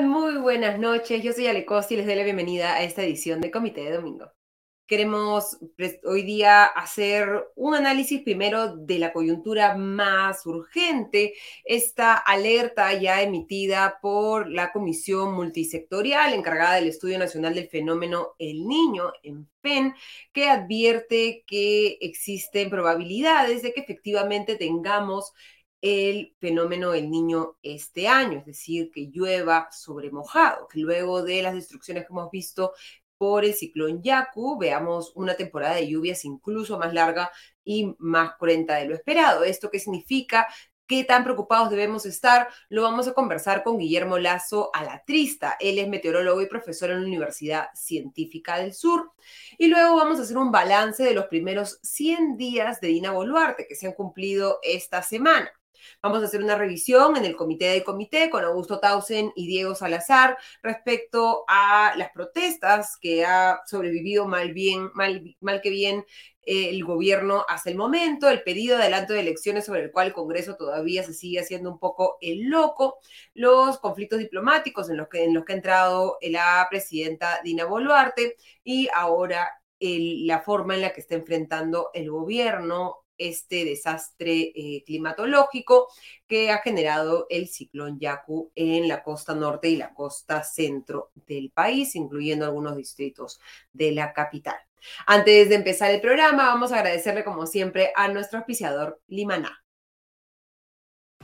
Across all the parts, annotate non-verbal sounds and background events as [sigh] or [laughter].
Muy buenas noches. Yo soy Ale y les doy la bienvenida a esta edición de Comité de Domingo. Queremos hoy día hacer un análisis primero de la coyuntura más urgente, esta alerta ya emitida por la Comisión Multisectorial encargada del Estudio Nacional del Fenómeno El Niño, en FEN, que advierte que existen probabilidades de que efectivamente tengamos el fenómeno del niño este año, es decir, que llueva sobre mojado, que luego de las destrucciones que hemos visto por el ciclón Yaku, veamos una temporada de lluvias incluso más larga y más cruenta de lo esperado. ¿Esto qué significa? ¿Qué tan preocupados debemos estar? Lo vamos a conversar con Guillermo Lazo Alatrista. Él es meteorólogo y profesor en la Universidad Científica del Sur. Y luego vamos a hacer un balance de los primeros 100 días de Dina Boluarte que se han cumplido esta semana. Vamos a hacer una revisión en el comité de comité con Augusto Tausen y Diego Salazar respecto a las protestas que ha sobrevivido mal, bien, mal, mal que bien eh, el gobierno hasta el momento, el pedido de adelanto de elecciones sobre el cual el Congreso todavía se sigue haciendo un poco el loco, los conflictos diplomáticos en los que, en los que ha entrado la presidenta Dina Boluarte y ahora la forma en la que está enfrentando el gobierno este desastre eh, climatológico que ha generado el ciclón Yaku en la costa norte y la costa centro del país, incluyendo algunos distritos de la capital. Antes de empezar el programa, vamos a agradecerle como siempre a nuestro auspiciador Limaná.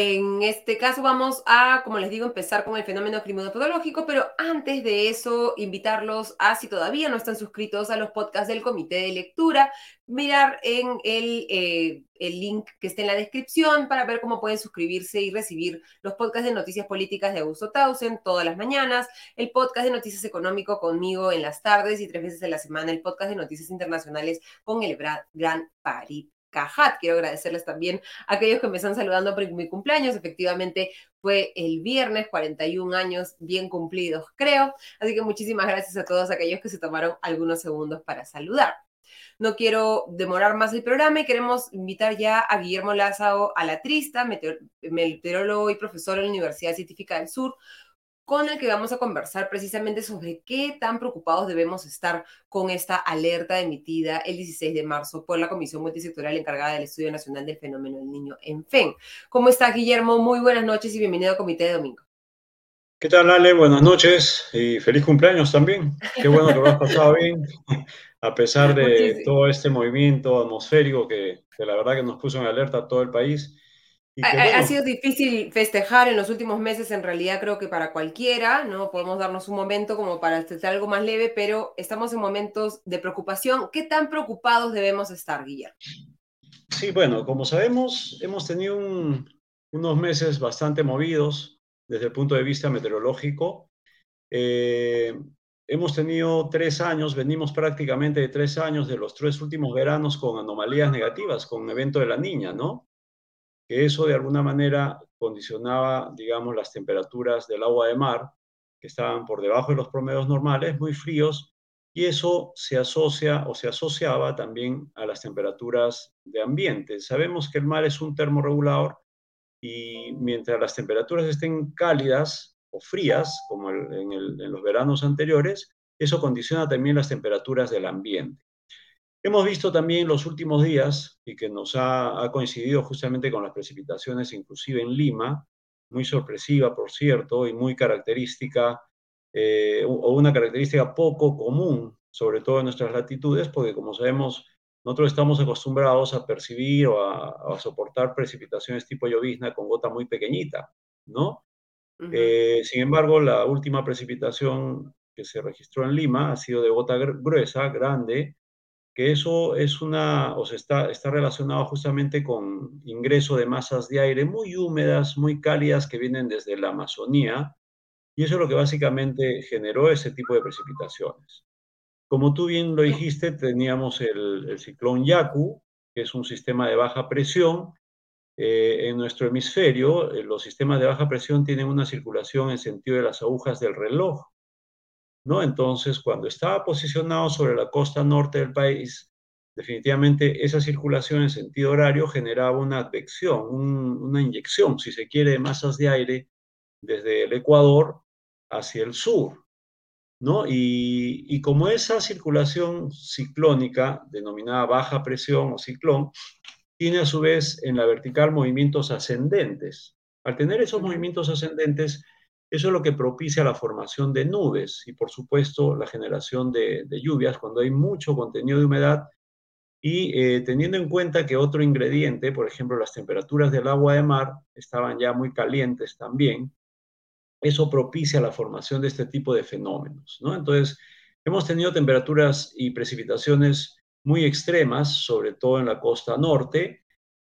En este caso vamos a, como les digo, empezar con el fenómeno criminopatológico, pero antes de eso, invitarlos a, si todavía no están suscritos a los podcasts del Comité de Lectura, mirar en el, eh, el link que está en la descripción para ver cómo pueden suscribirse y recibir los podcasts de noticias políticas de Augusto Tausen todas las mañanas, el podcast de noticias económico conmigo en las tardes y tres veces a la semana el podcast de noticias internacionales con el Gran París Quiero agradecerles también a aquellos que me están saludando por mi cumpleaños. Efectivamente, fue el viernes, 41 años bien cumplidos, creo. Así que muchísimas gracias a todos aquellos que se tomaron algunos segundos para saludar. No quiero demorar más el programa y queremos invitar ya a Guillermo Lázaro Alatrista, meteorólogo y profesor en la Universidad Científica del Sur, con el que vamos a conversar precisamente sobre qué tan preocupados debemos estar con esta alerta emitida el 16 de marzo por la Comisión Multisectorial encargada del Estudio Nacional del Fenómeno del Niño en FEN. ¿Cómo está, Guillermo? Muy buenas noches y bienvenido al Comité de Domingo. ¿Qué tal, Ale? Buenas noches y feliz cumpleaños también. Qué bueno que lo has pasado bien, [laughs] a pesar de todo este movimiento atmosférico que, que la verdad que nos puso en alerta a todo el país ha, sido difícil festejar en los últimos meses, en realidad creo que para cualquiera, ¿no? Podemos darnos un momento como para festejar algo más leve, pero estamos en momentos de preocupación. ¿Qué tan preocupados debemos estar, Guillermo? Sí, bueno, como sabemos, hemos tenido unos meses bastante movidos desde el punto de vista meteorológico. Eh, hemos tenido tres años, venimos prácticamente de tres años de los tres últimos veranos con anomalías negativas, con evento de la niña, ¿no? Que eso de alguna manera condicionaba, digamos, las temperaturas del agua de mar, que estaban por debajo de los promedios normales, muy fríos, y eso se asocia o se asociaba también a las temperaturas de ambiente. Sabemos que el mar es un termorregulador y mientras las temperaturas estén cálidas o frías, como en, en los veranos anteriores, eso condiciona también las temperaturas del ambiente. Hemos visto también los últimos días, y que nos ha, coincidido justamente con las precipitaciones, inclusive en Lima, muy sorpresiva, por cierto, y muy característica, eh, o una característica poco común, sobre todo en nuestras latitudes, porque como sabemos, nosotros estamos acostumbrados a percibir o a, soportar precipitaciones tipo llovizna con gota muy pequeñita, ¿no? Eh, sin embargo, la última precipitación que se registró en Lima ha sido de gota gruesa, grande, que eso es una, o sea, está, está relacionado justamente con ingreso de masas de aire muy húmedas, muy cálidas que vienen desde la Amazonía, y eso es lo que básicamente generó ese tipo de precipitaciones. Como tú bien lo dijiste, teníamos el, el ciclón Yaku, que es un sistema de baja presión. Eh, en nuestro hemisferio, eh, los sistemas de baja presión tienen una circulación en sentido de las agujas del reloj. ¿No? Entonces, cuando estaba posicionado sobre la costa norte del país, definitivamente esa circulación en sentido horario generaba una advección, una inyección, si se quiere, de masas de aire desde el Ecuador hacia el sur, ¿no? Y, como esa circulación ciclónica, denominada baja presión o ciclón, tiene a su vez en la vertical movimientos ascendentes. Al tener esos movimientos ascendentes, eso es lo que propicia la formación de nubes y, por supuesto, la generación de, lluvias cuando hay mucho contenido de humedad y eh, teniendo en cuenta que otro ingrediente, por ejemplo, las temperaturas del agua de mar estaban ya muy calientes también, eso propicia la formación de este tipo de fenómenos, ¿no? Entonces, hemos tenido temperaturas y precipitaciones muy extremas, sobre todo en la costa norte,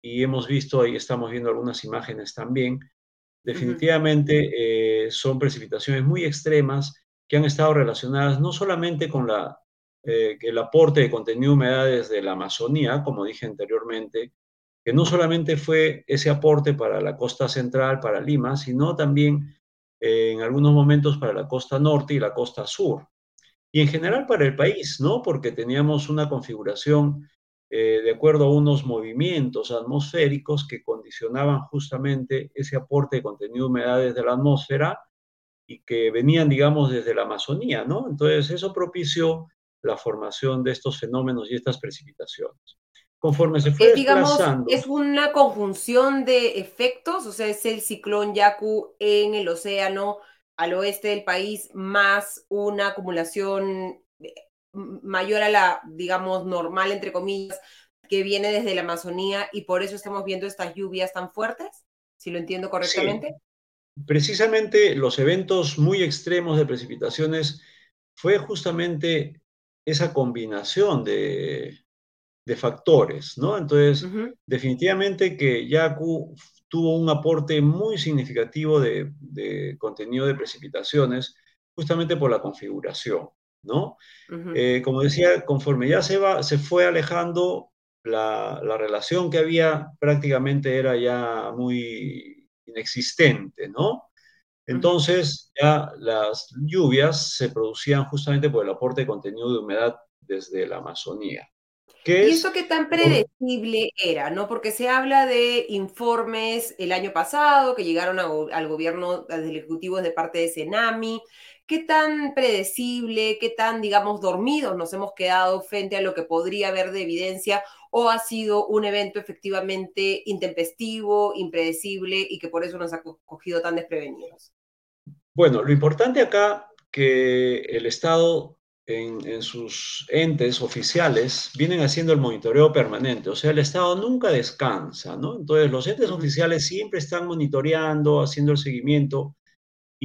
y hemos visto, ahí estamos viendo algunas imágenes también, definitivamente eh, son precipitaciones muy extremas que han estado relacionadas no solamente con la, eh, el aporte de contenido de humedades de la Amazonía, como dije anteriormente, que no solamente fue ese aporte para la costa central, para Lima, sino también en algunos momentos para la costa norte y la costa sur. Y en general para el país, ¿no? Porque teníamos una configuración eh, de acuerdo a unos movimientos atmosféricos que condicionaban justamente ese aporte de contenido de humedades de la atmósfera y que venían, digamos, desde la Amazonía, ¿no? Entonces eso propició la formación de estos fenómenos y estas precipitaciones conforme se fue digamos, Es una conjunción de efectos, o sea, es el ciclón Yaku en el océano al oeste del país, más una acumulación mayor a la, digamos, normal, entre comillas, que viene desde la Amazonía y por eso estamos viendo estas lluvias tan fuertes, si lo entiendo correctamente. Precisamente los eventos muy extremos de precipitaciones fue justamente esa combinación de, de factores, ¿no? Entonces, definitivamente que Yaku tuvo un aporte muy significativo de, contenido de precipitaciones, justamente por la configuración, ¿no? Eh, como decía, conforme ya se, va, se fue alejando, la, relación que había prácticamente era ya muy inexistente, ¿no? Entonces, ya las lluvias se producían justamente por el aporte de contenido de humedad desde la Amazonía. ¿Y eso qué tan predecible era? ¿no? Porque se habla de informes el año pasado que llegaron al gobierno, al Ejecutivo de parte de Senami. ¿Qué tan predecible, qué tan, digamos, dormidos nos hemos quedado frente a lo que podría haber de evidencia o ha sido un evento efectivamente intempestivo, impredecible y que por eso nos ha cogido tan desprevenidos? Bueno, lo importante acá que el Estado en, sus entes oficiales vienen haciendo el monitoreo permanente, o sea, el Estado nunca descansa, ¿no? Entonces, los entes oficiales siempre están monitoreando, haciendo el seguimiento,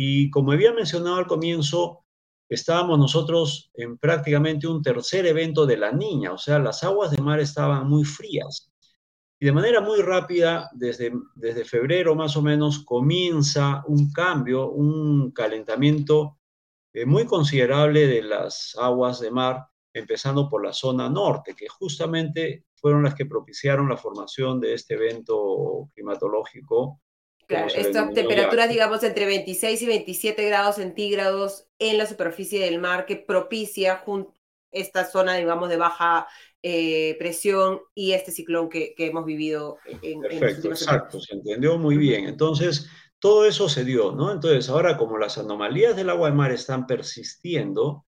y como había mencionado al comienzo, estábamos nosotros en prácticamente un tercer evento de la niña, o sea, las aguas de mar estaban muy frías. Y de manera muy rápida, desde, desde febrero más o menos, comienza un cambio, un calentamiento eh, muy considerable de las aguas de mar, empezando por la zona norte, que justamente fueron las que propiciaron la formación de este evento climatológico. Claro, esta temperatura, digamos, entre 26 y 27 grados centígrados en la superficie del mar que propicia esta zona, digamos, de baja eh, presión y este ciclón que, hemos vivido en Perfecto, exacto, se entendió muy bien. Entonces, todo eso se dio, ¿no? Entonces, ahora como las anomalías del agua de mar están persistiendo,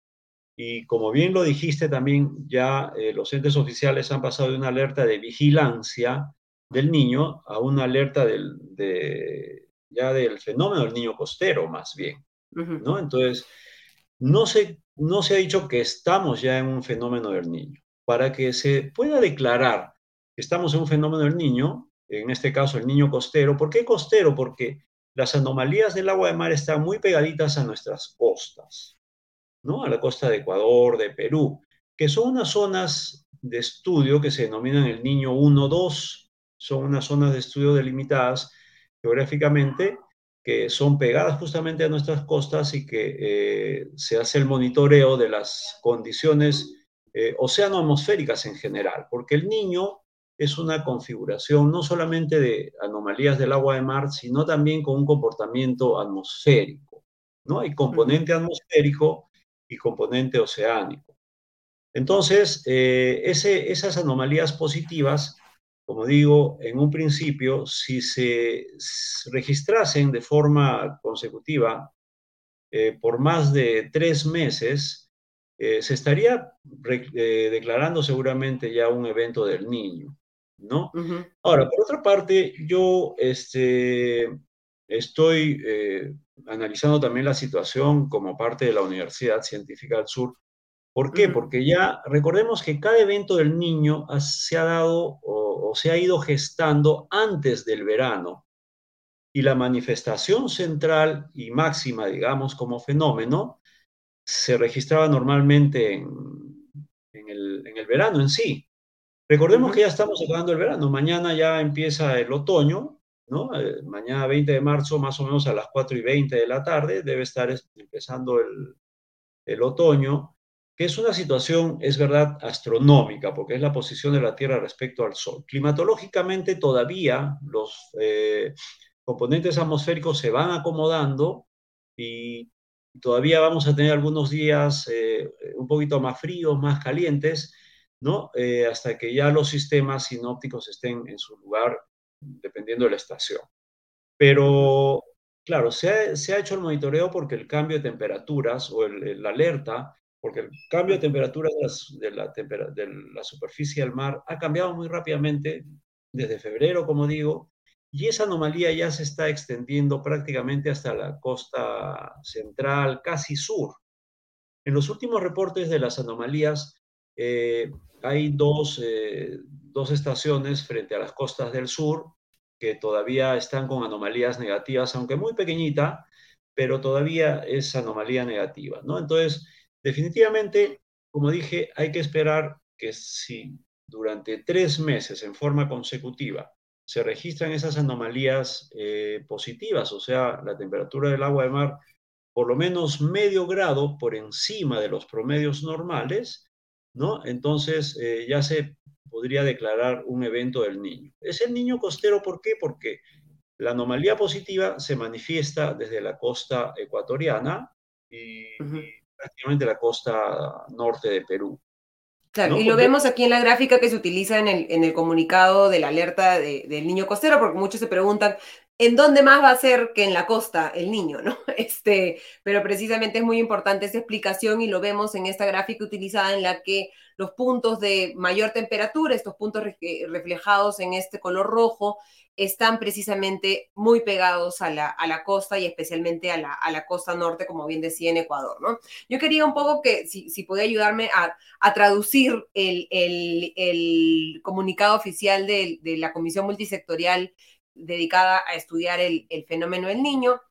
y como bien lo dijiste también, ya eh, los entes oficiales han pasado de una alerta de vigilancia del niño a una alerta del, de, ya del fenómeno del niño costero, más bien, ¿no? Entonces, no se, no se ha dicho que estamos ya en un fenómeno del niño. Para que se pueda declarar que estamos en un fenómeno del niño, en este caso el niño costero, ¿por qué costero? Porque las anomalías del agua de mar están muy pegaditas a nuestras costas, ¿no? A la costa de Ecuador, de Perú. que son unas zonas de estudio que se denominan el Niño 1-2, son unas zonas de estudio delimitadas geográficamente que son pegadas justamente a nuestras costas y que eh, se hace el monitoreo de las condiciones eh, océano-atmosféricas en general, porque el niño es una configuración no solamente de anomalías del agua de mar, sino también con un comportamiento atmosférico, ¿no? Hay componente atmosférico y componente oceánico. Entonces, eh, ese, esas anomalías positivas, como digo, en un principio, si se registrasen de forma consecutiva eh, por más de tres meses, eh, se estaría declarando seguramente ya un evento del niño. ¿no? Ahora, por otra parte, yo este, estoy eh, analizando también la situación como parte de la Universidad Científica del Sur. ¿Por qué? Porque ya recordemos que cada evento del niño se ha dado o, se ha ido gestando antes del verano y la manifestación central y máxima, digamos, como fenómeno, se registraba normalmente en, el, en el verano en sí. Recordemos que ya estamos acabando el verano, mañana ya empieza el otoño, ¿no? Eh, mañana 20 de marzo, más o menos a las 4 y 20 de la tarde, debe estar empezando el, el otoño, que es una situación, es verdad, astronómica, porque es la posición de la Tierra respecto al Sol. Climatológicamente todavía los eh, componentes atmosféricos se van acomodando y todavía vamos a tener algunos días eh, un poquito más fríos, más calientes, ¿no? Eh, hasta que ya los sistemas sinópticos estén en su lugar, dependiendo de la estación. Pero, claro, se ha, hecho el monitoreo porque el cambio de temperaturas o la alerta, porque el cambio de temperatura de, la, de la superficie del mar ha cambiado muy rápidamente desde febrero, como digo, y esa anomalía ya se está extendiendo prácticamente hasta la costa central, casi sur. En los últimos reportes de las anomalías, eh, hay dos, eh, dos estaciones frente a las costas del sur que todavía están con anomalías negativas, aunque muy pequeñita, pero todavía es anomalía negativa, ¿no? Entonces, definitivamente, como dije, hay que esperar que si durante tres meses en forma consecutiva se registran esas anomalías eh, positivas, o sea, la temperatura del agua de mar por lo menos medio grado por encima de los promedios normales, ¿no? Entonces eh, ya se podría declarar un evento del niño. Es el niño costero, ¿por qué? Porque la anomalía positiva se manifiesta desde la costa ecuatoriana y, prácticamente la costa norte de Perú. Claro, y lo vemos aquí en la gráfica que se utiliza en el, en el comunicado de la alerta del niño costero, porque muchos se preguntan, ¿en dónde más va a ser que en la costa el niño, no? [laughs] Este, pero precisamente es muy importante esa explicación y lo vemos en esta gráfica utilizada en la que los puntos de mayor temperatura, estos puntos reflejados en este color rojo, están precisamente muy pegados a la, a la costa y especialmente a la, a la, costa norte, como bien decía en Ecuador, ¿no? Yo quería un poco que, si, si podía ayudarme a, a traducir el, el, el, comunicado oficial de, de la Comisión Multisectorial dedicada a estudiar el, fenómeno del niño,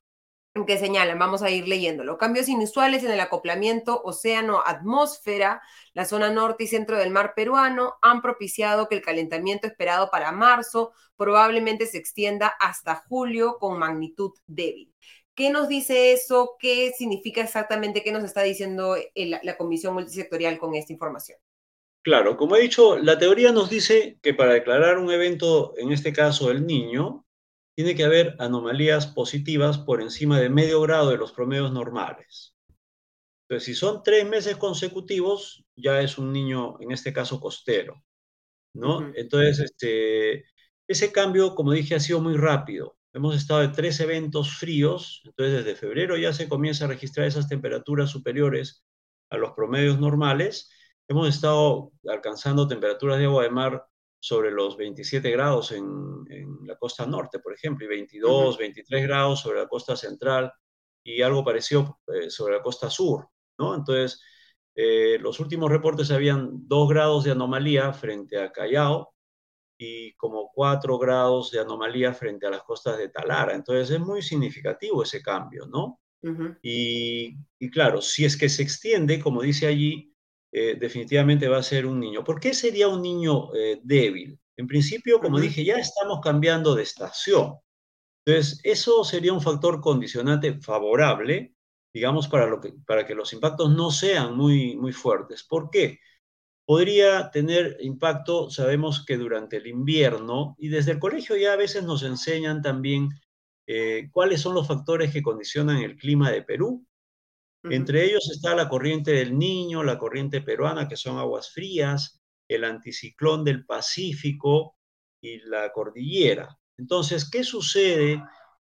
que señalan, vamos a ir leyéndolo, cambios inusuales en el acoplamiento océano-atmósfera, la zona norte y centro del mar peruano han propiciado que el calentamiento esperado para marzo probablemente se extienda hasta julio con magnitud débil. ¿Qué nos dice eso? ¿Qué significa exactamente? ¿Qué nos está diciendo la Comisión Multisectorial con esta información? Claro, como he dicho, la teoría nos dice que para declarar un evento, en este caso el niño, tiene que haber anomalías positivas por encima de medio grado de los promedios normales. Entonces, si son tres meses consecutivos, ya es un niño, en este caso, costero, ¿no? Entonces, este, ese cambio, como dije, ha sido muy rápido. Hemos estado de tres eventos fríos, entonces desde febrero ya se comienza a registrar esas temperaturas superiores a los promedios normales, hemos estado alcanzando temperaturas de agua de mar sobre los 27 grados en, la costa norte, por ejemplo, y 22, 23 grados sobre la costa central y algo parecido eh, sobre la costa sur, ¿no? Entonces, eh, los últimos reportes habían 2 grados de anomalía frente a Callao y como 4 grados de anomalía frente a las costas de Talara. Entonces, es muy significativo ese cambio, ¿no? y, y claro, si es que se extiende, como dice allí, eh, definitivamente va a ser un niño. ¿Por qué sería un niño eh, débil? En principio, como dije, ya estamos cambiando de estación. Entonces, eso sería un factor condicionante favorable, digamos, para, lo que, para que los impactos no sean muy, muy fuertes. ¿Por qué? Podría tener impacto, sabemos que durante el invierno, y desde el colegio ya a veces nos enseñan también eh, cuáles son los factores que condicionan el clima de Perú. Entre ellos está la corriente del Niño, la corriente peruana, que son aguas frías, el anticiclón del Pacífico y la cordillera. Entonces, ¿qué sucede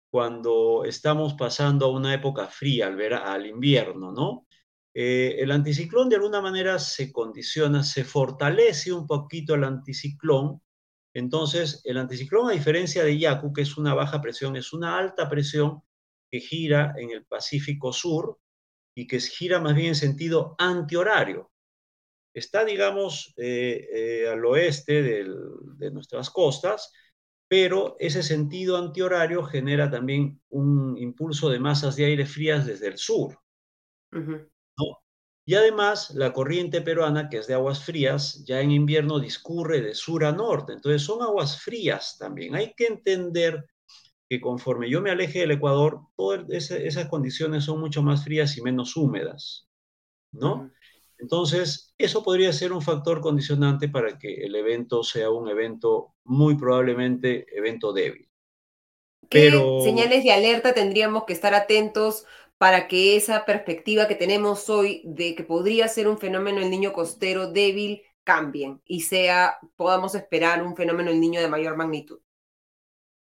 cuando estamos pasando a una época fría, al, ver, al invierno, no? Eh, el anticiclón de alguna manera se condiciona, se fortalece un poquito el anticiclón. Entonces, el anticiclón, a diferencia de Yaku, que es una baja presión, es una alta presión que gira en el Pacífico Sur y que gira más bien en sentido antihorario. Está, digamos, eh, eh, al oeste de nuestras costas, pero ese sentido antihorario genera también un impulso de masas de aire frías desde el sur. Y además, la corriente peruana, que es de aguas frías, ya en invierno discurre de sur a norte. Entonces, son aguas frías también. Hay que entender que conforme yo me aleje del Ecuador, todas esas condiciones son mucho más frías y menos húmedas, ¿no? Entonces, eso podría ser un factor condicionante para que el evento sea un evento muy probablemente evento débil. ¿Qué señales de alerta tendríamos que estar atentos para que esa perspectiva que tenemos hoy de que podría ser un fenómeno el niño costero débil cambien y sea podamos esperar un fenómeno el niño de mayor magnitud?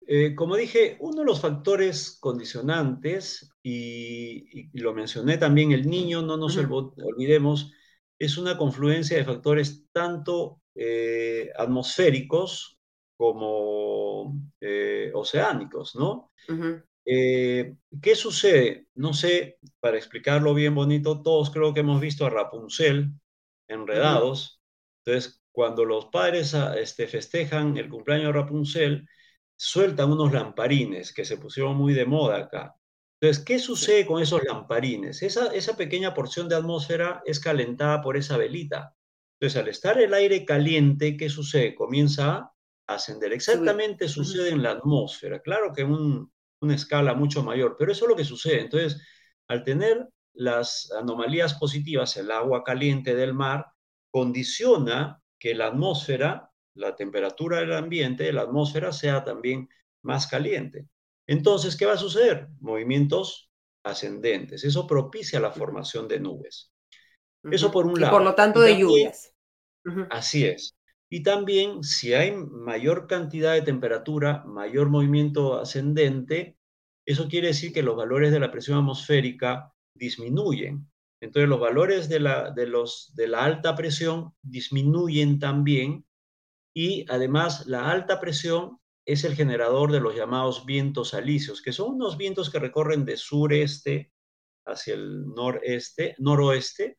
Eh, como dije, uno de los factores condicionantes, y, lo mencioné también, el niño, no nos olvidemos, es una confluencia de factores tanto eh, atmosféricos como eh, oceánicos, ¿no? ¿Qué sucede? No sé, para explicarlo bien bonito, todos creo que hemos visto a Rapunzel enredados. Entonces, cuando los padres ah, este, festejan el cumpleaños de Rapunzel, sueltan unos lamparines que se pusieron muy de moda acá. Entonces, ¿qué sucede con esos lamparines? Esa, esa pequeña porción de atmósfera es calentada por esa velita. Entonces, al estar el aire caliente, ¿qué sucede? Comienza a ascender. Exactamente sucede en la atmósfera. Claro que en una escala mucho mayor, pero eso es lo que sucede. Entonces, al tener las anomalías positivas, el agua caliente del mar condiciona que la atmósfera la temperatura del ambiente, de la atmósfera, sea también más caliente. Entonces, ¿qué va a suceder? Movimientos ascendentes. Eso propicia la formación de nubes. Eso por un lado. Y por lo tanto, de lluvias. Así es. Y también, si hay mayor cantidad de temperatura, mayor movimiento ascendente, eso quiere decir que los valores de la presión atmosférica disminuyen. Entonces, los valores de la, de los, de la alta presión disminuyen también y además la alta presión es el generador de los llamados vientos alisios, que son unos vientos que recorren de sureste hacia el noreste, noroeste.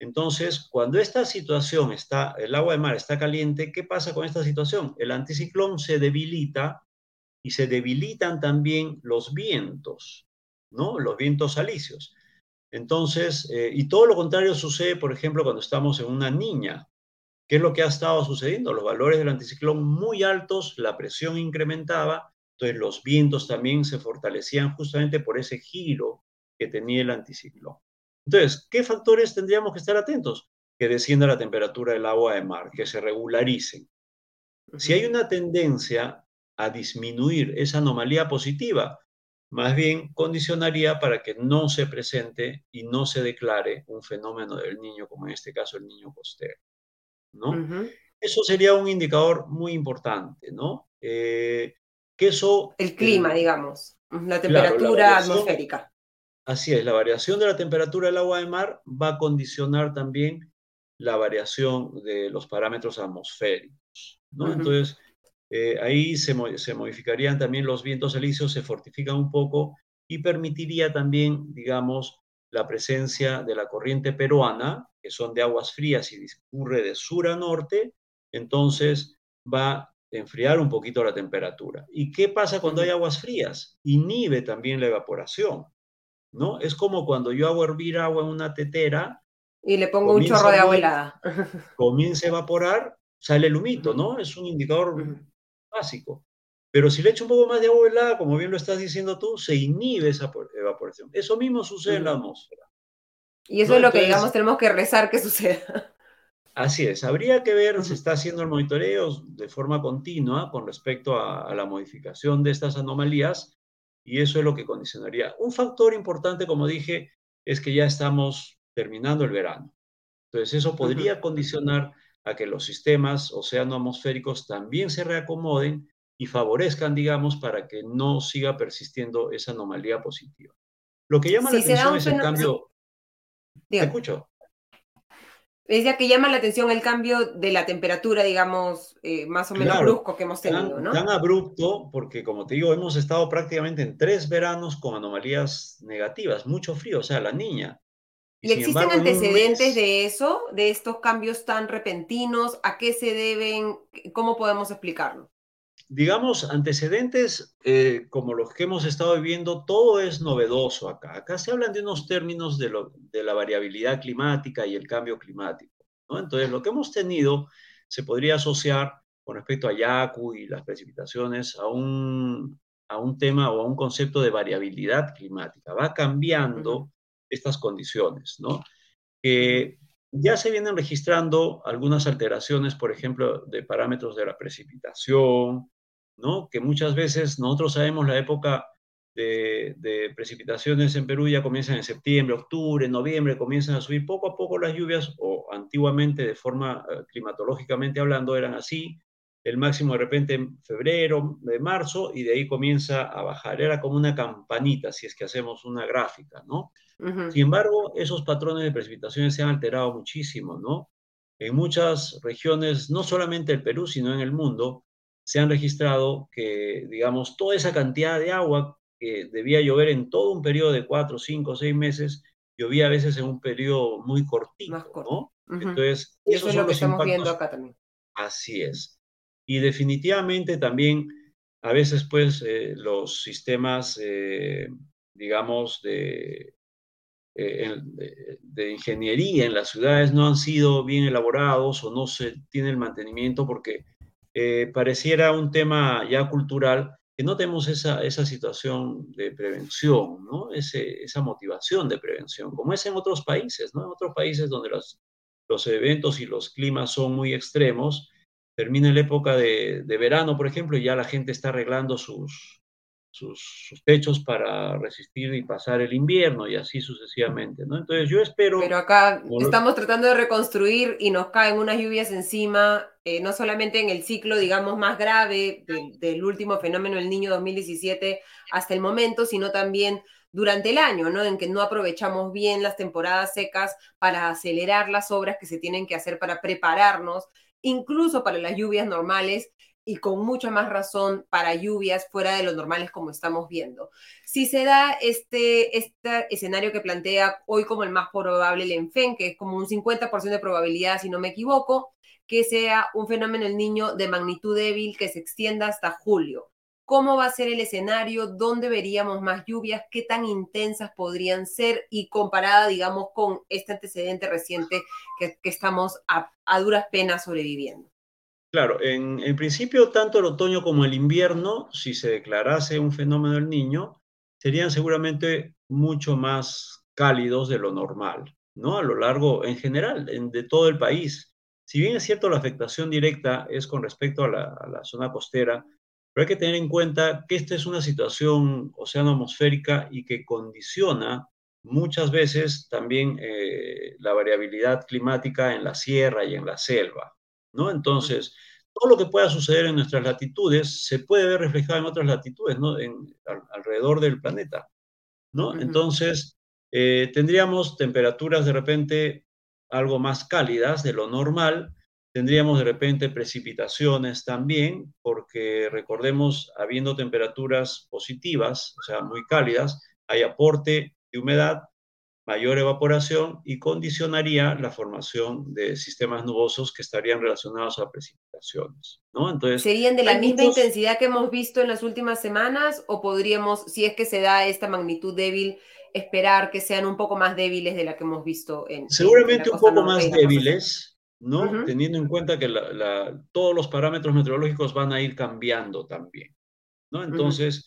Entonces, cuando esta situación está, el agua de mar está caliente, ¿qué pasa con esta situación? El anticiclón se debilita y se debilitan también los vientos, ¿no? Los vientos alisios. Entonces, eh, y todo lo contrario sucede, por ejemplo, cuando estamos en una niña. ¿Qué es lo que ha estado sucediendo? Los valores del anticiclón muy altos, la presión incrementaba, entonces los vientos también se fortalecían justamente por ese giro que tenía el anticiclón. Entonces, ¿qué factores tendríamos que estar atentos? Que descienda la temperatura del agua de mar, que se regularicen. Si hay una tendencia a disminuir esa anomalía positiva, más bien condicionaría para que no se presente y no se declare un fenómeno del niño, como en este caso el niño costero. ¿No? Eso sería un indicador muy importante, ¿no? Eh, que eso... El clima, digamos, la temperatura atmosférica. Así es, la variación de la temperatura del agua de mar va a condicionar también la variación de los parámetros atmosféricos, ¿no? Entonces, eh, ahí se, se, modificarían también los vientos alisios, se fortifican un poco y permitiría también, digamos, la presencia de la corriente peruana, que son de aguas frías y discurre de sur a norte, entonces va a enfriar un poquito la temperatura. ¿Y qué pasa cuando hay aguas frías? Inhibe también la evaporación, ¿no? Es como cuando yo hago hervir agua en una tetera, Y le pongo un chorro de agua helada. [laughs] Comienza a evaporar, sale el humito, ¿no? Es un indicador básico. Pero si le echo un poco más de agua helada, como bien lo estás diciendo tú, se inhibe esa evaporación. Eso mismo sucede en la atmósfera. Y eso es lo que, digamos, tenemos que rezar que suceda. Así es, habría que ver, se está haciendo el monitoreo de forma continua con respecto a, la modificación de estas anomalías y eso es lo que condicionaría. Un factor importante, como dije, es que ya estamos terminando el verano. Entonces, eso podría condicionar a que los sistemas océano-atmosféricos también se reacomoden y favorezcan, digamos, para que no siga persistiendo esa anomalía positiva. Lo que llama la atención es el cambio. Te escucho. Decía que llama la atención el cambio de la temperatura, digamos, eh, más o menos brusco que hemos tenido, ¿no? Tan abrupto, porque como te digo, hemos estado prácticamente en tres veranos con anomalías negativas, mucho frío, o sea, la niña. ¿Y, existen antecedentes de eso, de estos cambios tan repentinos? ¿A qué se deben? ¿Cómo podemos explicarlo? Digamos, antecedentes eh, como los que hemos estado viviendo, todo es novedoso acá. Acá se hablan de unos términos de, la variabilidad climática y el cambio climático. Entonces, lo que hemos tenido se podría asociar con respecto a Yaku y las precipitaciones a un, a un tema o a un concepto de variabilidad climática. Va cambiando estas condiciones, ¿no? ya se vienen registrando algunas alteraciones, por ejemplo, de parámetros de la precipitación, ¿no? Que muchas veces nosotros sabemos la época de, precipitaciones en Perú ya comienzan en septiembre, octubre, noviembre, comienzan a subir poco a poco las lluvias, o antiguamente de forma eh, climatológicamente hablando eran así, el máximo de repente en febrero, de marzo, y de ahí comienza a bajar. Era como una campanita, si es que hacemos una gráfica, ¿no? Sin embargo, esos patrones de precipitaciones se han alterado muchísimo, ¿no? En muchas regiones, no solamente el Perú, sino en el mundo, se han registrado que, digamos, toda esa cantidad de agua que debía llover en todo un periodo de cuatro, cinco, seis meses, llovía a veces en un periodo muy cortito, ¿no? Entonces, eso es lo que estamos viendo acá también. Así es. Y definitivamente también, a veces, pues, eh, los sistemas, eh, digamos, de, eh, de, de, ingeniería en las ciudades no han sido bien elaborados o no se tiene el mantenimiento porque eh, pareciera un tema ya cultural que no tenemos esa, esa situación de prevención, ¿no? esa motivación de prevención, como es en otros países, ¿no? En otros países donde los, los eventos y los climas son muy extremos, termina la época de, de verano, por ejemplo, y ya la gente está arreglando sus, sus, techos para resistir y pasar el invierno y así sucesivamente, ¿no? Entonces yo espero... Pero acá estamos tratando de reconstruir y nos caen unas lluvias encima, eh, no solamente en el ciclo, digamos, más grave del último fenómeno el Niño 2017 hasta el momento, sino también durante el año, ¿no? En que no aprovechamos bien las temporadas secas para acelerar las obras que se tienen que hacer para prepararnos, incluso para las lluvias normales y con mucha más razón para lluvias fuera de lo normales como estamos viendo. Si se da este, este escenario que plantea hoy como el más probable el ENFEN, que es como un 50% de probabilidad, si no me equivoco, que sea un fenómeno el niño de magnitud débil que se extienda hasta julio. ¿Cómo va a ser el escenario? ¿Dónde veríamos más lluvias? ¿Qué tan intensas podrían ser? Y comparada, digamos, con este antecedente reciente que, estamos a duras penas sobreviviendo. Claro, en, principio tanto el otoño como el invierno, si se declarase un fenómeno del niño, serían seguramente mucho más cálidos de lo normal, ¿no? A lo largo, en general, de todo el país. Si bien es cierto la afectación directa es con respecto a la, zona costera, pero hay que tener en cuenta que esta es una situación oceano-atmosférica y que condiciona muchas veces también eh, la variabilidad climática en la sierra y en la selva. ¿No? Entonces, todo lo que pueda suceder en nuestras latitudes se puede ver reflejado en otras latitudes, ¿no? En, alrededor del planeta, ¿no? Entonces, eh, tendríamos temperaturas de repente algo más cálidas de lo normal, tendríamos de repente precipitaciones también, porque recordemos, habiendo temperaturas positivas, o sea, muy cálidas, hay aporte de humedad, mayor evaporación y condicionaría la formación de sistemas nubosos que estarían relacionados a precipitaciones. ¿no? Entonces, ¿Serían de la misma intensidad que hemos visto en las últimas semanas o podríamos, si es que se da esta magnitud débil, esperar que sean un poco más débiles de la que hemos visto en... Seguramente un poco más débiles, ¿no? Teniendo en cuenta que todos los parámetros meteorológicos van a ir cambiando también, ¿no? Entonces,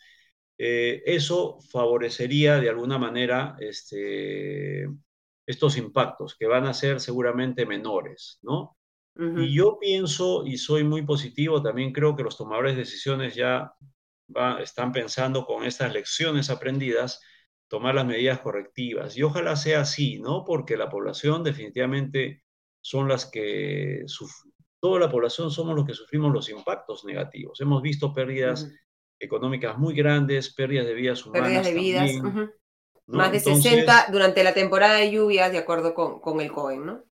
eh, eso favorecería de alguna manera este, estos impactos, que van a ser seguramente menores, ¿no? Y yo pienso, y soy muy positivo, también creo que los tomadores de decisiones ya están pensando con estas lecciones aprendidas, tomar las medidas correctivas. Y ojalá sea así, ¿no? Porque la población definitivamente son las que, toda la población somos los que sufrimos los impactos negativos. Hemos visto pérdidas económicas muy grandes, pérdidas de vidas humanas. Pérdidas de vidas. Más de 60 durante la temporada de lluvias, de acuerdo con, con el COEN, ¿no?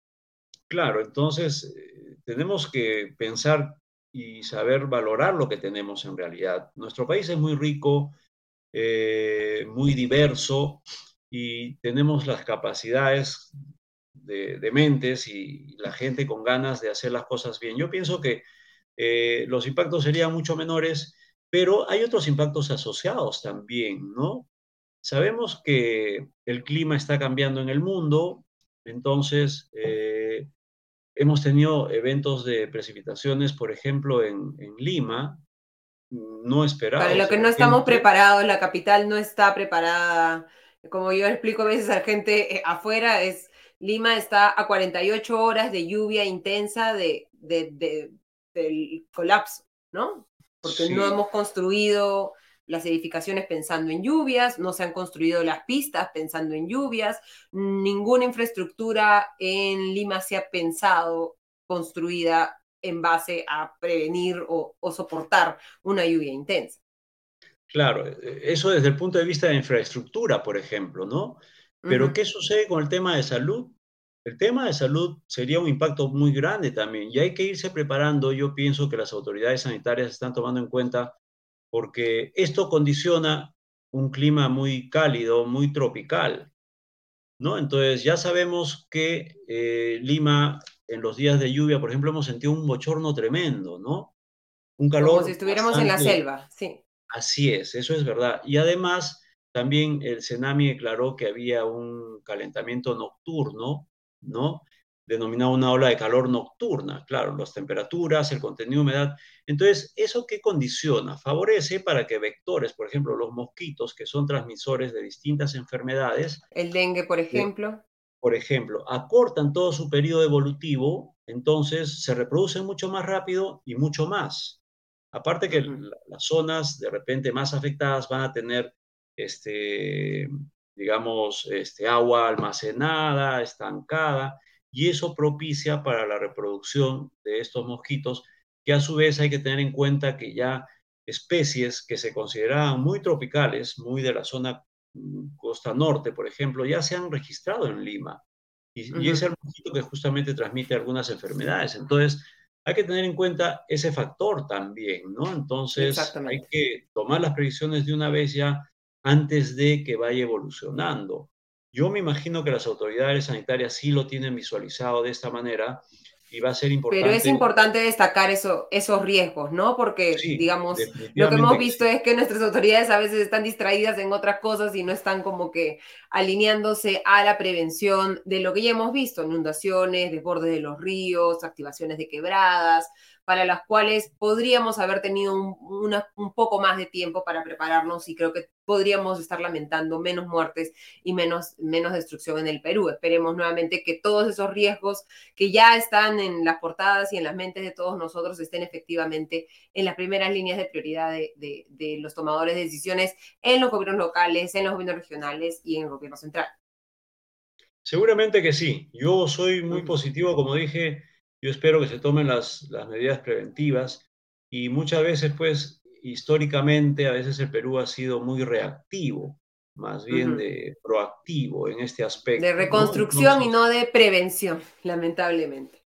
Claro, entonces eh, tenemos que pensar y saber valorar lo que tenemos en realidad. Nuestro país es muy rico, eh, muy diverso y tenemos las capacidades de, mentes y, la gente con ganas de hacer las cosas bien. Yo pienso que eh, los impactos serían mucho menores, pero hay otros impactos asociados también, ¿no? Sabemos que el clima está cambiando en el mundo, entonces eh, hemos tenido eventos de precipitaciones, por ejemplo, en, en Lima, no esperados. Para lo que no estamos preparados, la capital no está preparada. Como yo explico a veces a la gente eh, afuera, es Lima está a 48 horas de lluvia intensa de, del colapso, ¿no? Porque no hemos construido las edificaciones pensando en lluvias, no se han construido las pistas pensando en lluvias, ninguna infraestructura en Lima se ha pensado construida en base a prevenir o, soportar una lluvia intensa. Claro, e, eso desde el punto de vista de infraestructura, por ejemplo, ¿no? Pero ¿qué sucede con el tema de salud? El tema de salud sería un impacto muy grande también y hay que irse preparando. Yo pienso que las autoridades sanitarias están tomando en cuenta porque esto condiciona un clima muy cálido, muy tropical, ¿no? Entonces ya sabemos que eh, Lima en los días de lluvia, por ejemplo, hemos sentido un bochorno tremendo, ¿no? Un calor. Como si estuviéramos en la selva, sí. Así es, eso es verdad. Y además, también el CENAMI declaró que había un calentamiento nocturno, ¿no? denominado una ola de calor nocturna, claro, las temperaturas, el contenido de humedad. Entonces, ¿eso qué condiciona? Favorece para que vectores, por ejemplo, los mosquitos, que son transmisores de distintas enfermedades. El dengue, por eh, ejemplo. por ejemplo, acortan todo su periodo evolutivo, entonces se reproducen mucho más rápido y mucho más. Aparte que las zonas de repente más afectadas van a tener, este, digamos, este, agua almacenada, estancada, y eso propicia para la reproducción de estos mosquitos, que a su vez hay que tener en cuenta que ya especies que se consideraban muy tropicales, muy de la zona mm, costa norte, por ejemplo, ya se han registrado en Lima. Y, es el mosquito que justamente transmite algunas enfermedades. Entonces, hay que tener en cuenta ese factor también, ¿no? Entonces, hay que tomar las previsiones de una vez ya antes de que vaya evolucionando. Yo me imagino que las autoridades sanitarias sí lo tienen visualizado de esta manera y va a ser importante. Pero es importante destacar eso, esos riesgos, ¿no? Porque, digamos, lo que hemos visto es que nuestras autoridades a veces están distraídas en otras cosas y no están como que alineándose a la prevención de lo que ya hemos visto, inundaciones, desbordes de los ríos, activaciones de quebradas, para las cuales podríamos haber tenido un, un, poco más de tiempo para prepararnos y creo que podríamos estar lamentando menos muertes y menos, menos destrucción en el Perú. Esperemos nuevamente que todos esos riesgos que ya están en las portadas y en las mentes de todos nosotros estén efectivamente en las primeras líneas de prioridad de, de, de los tomadores de decisiones en los gobiernos locales, en los gobiernos regionales y en el gobierno central. Seguramente que sí. Yo soy muy positivo, como dije yo espero que se tomen las, medidas preventivas y muchas veces, pues, históricamente, a veces el Perú ha sido muy reactivo, más bien de proactivo en este aspecto. De reconstrucción y no de prevención, lamentablemente.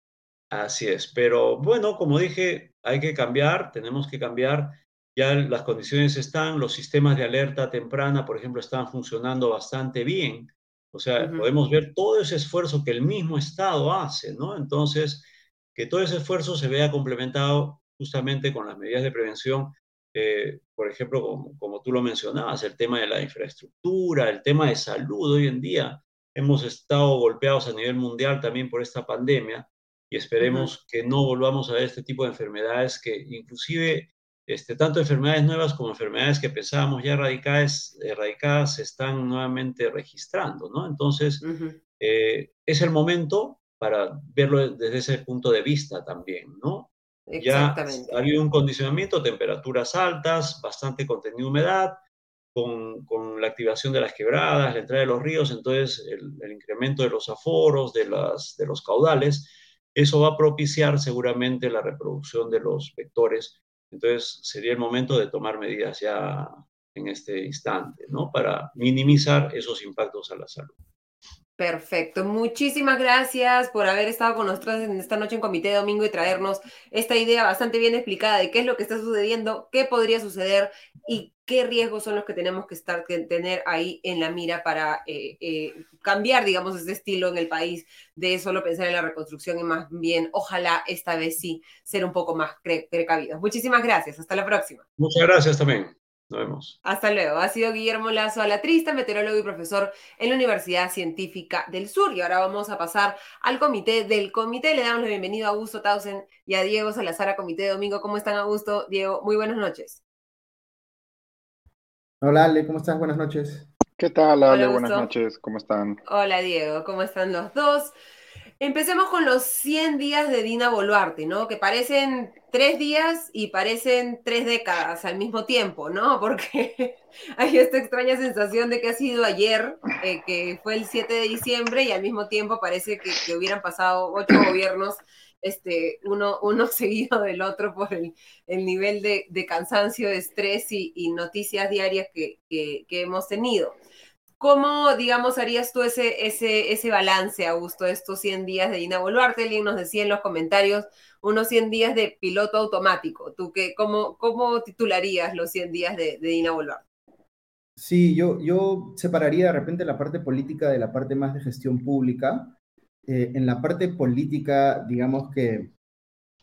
Así es, pero bueno, como dije, hay que cambiar, tenemos que cambiar. Ya las condiciones están, los sistemas de alerta temprana, por ejemplo, están funcionando bastante bien. O sea, podemos ver todo ese esfuerzo que el mismo Estado hace, ¿no? Entonces, que todo ese esfuerzo se vea complementado justamente con las medidas de prevención eh, por ejemplo, como, como, tú lo mencionabas, el tema de la infraestructura, el tema de salud hoy en día. Hemos estado golpeados a nivel mundial también por esta pandemia y esperemos que no volvamos a ver este tipo de enfermedades que inclusive este, tanto enfermedades nuevas como enfermedades que pensábamos ya erradicadas, erradicadas se están nuevamente registrando, ¿no? Entonces, eh, es el momento para verlo desde ese punto de vista también, ¿no? Ya ha habido un condicionamiento, temperaturas altas, bastante contenido de humedad, con, con, la activación de las quebradas, la entrada de los ríos, entonces el, el, incremento de los aforos, de, las, de los caudales, eso va a propiciar seguramente la reproducción de los vectores. Entonces sería el momento de tomar medidas ya en este instante, ¿no? Para minimizar esos impactos a la salud. Perfecto. Muchísimas gracias por haber estado con nosotros en esta noche en Comité de Domingo y traernos esta idea bastante bien explicada de qué es lo que está sucediendo, qué podría suceder y qué riesgos son los que tenemos que estar que tener ahí en la mira para eh, eh, cambiar, digamos, ese estilo en el país de solo pensar en la reconstrucción y más bien, ojalá esta vez sí, ser un poco más precavidos. Muchísimas gracias. Hasta la próxima. Muchas gracias también. Nos vemos. Hasta luego. Ha sido Guillermo Lazo Alatrista, meteorólogo y profesor en la Universidad Científica del Sur. Y ahora vamos a pasar al comité del comité. Le damos la bienvenida a Augusto Tausen y a Diego Salazar a Comité de Domingo. ¿Cómo están, Augusto? Diego, muy buenas noches. Hola, Ale, ¿cómo estás? Buenas noches. ¿Qué tal, Ale? buenas noches, ¿cómo están? Hola, Diego, ¿cómo están los dos? Empecemos con los 100 días de Dina Boluarte, ¿no? Que parecen tres días y parecen tres décadas al mismo tiempo, ¿no? [laughs] Porque hay esta extraña sensación de que ha sido ayer, eh, que fue el 7 de diciembre, y al mismo tiempo parece que, hubieran pasado ocho gobiernos, este, uno, uno [laughs] seguido del otro por el, nivel de, cansancio, de estrés y, noticias diarias que, que hemos tenido. ¿Cómo, digamos, harías tú ese, ese, ese balance, Augusto, de estos 100 días de Dina Boluarte? Alguien nos decía en los comentarios unos 100 días de piloto automático. ¿Tú qué, cómo, cómo titularías los 100 días de, de Dina Boluarte? Sí, yo, yo separaría de repente la parte política de la parte más de gestión pública. Eh, en la parte política, digamos que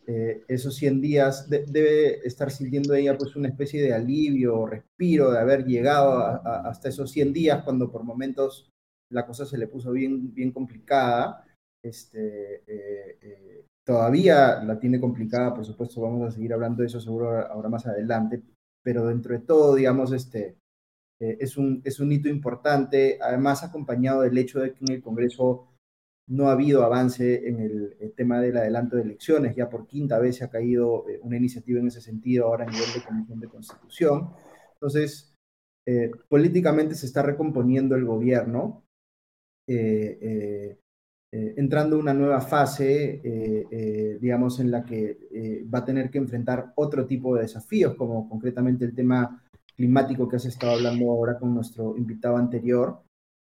eh, esos 100 días debe estar sintiendo ella pues una especie de alivio, respiro de haber llegado hasta esos 100 días cuando por momentos la cosa se le puso bien, bien complicada. Este, eh, eh, todavía la tiene complicada, por supuesto, vamos a seguir hablando de eso seguro ahora más adelante, pero dentro de todo, digamos, este, es, un, es un hito importante, además acompañado del hecho de que en el Congreso no ha habido avance en el, tema del adelanto de elecciones. Ya por quinta vez se ha caído eh, una iniciativa en ese sentido ahora a nivel de Comisión de Constitución. Entonces, eh, políticamente se está recomponiendo el gobierno, eh, entrando a una nueva fase, digamos, en la que va a tener que enfrentar otro tipo de desafíos, como concretamente el tema climático que has estado hablando ahora con nuestro invitado anterior.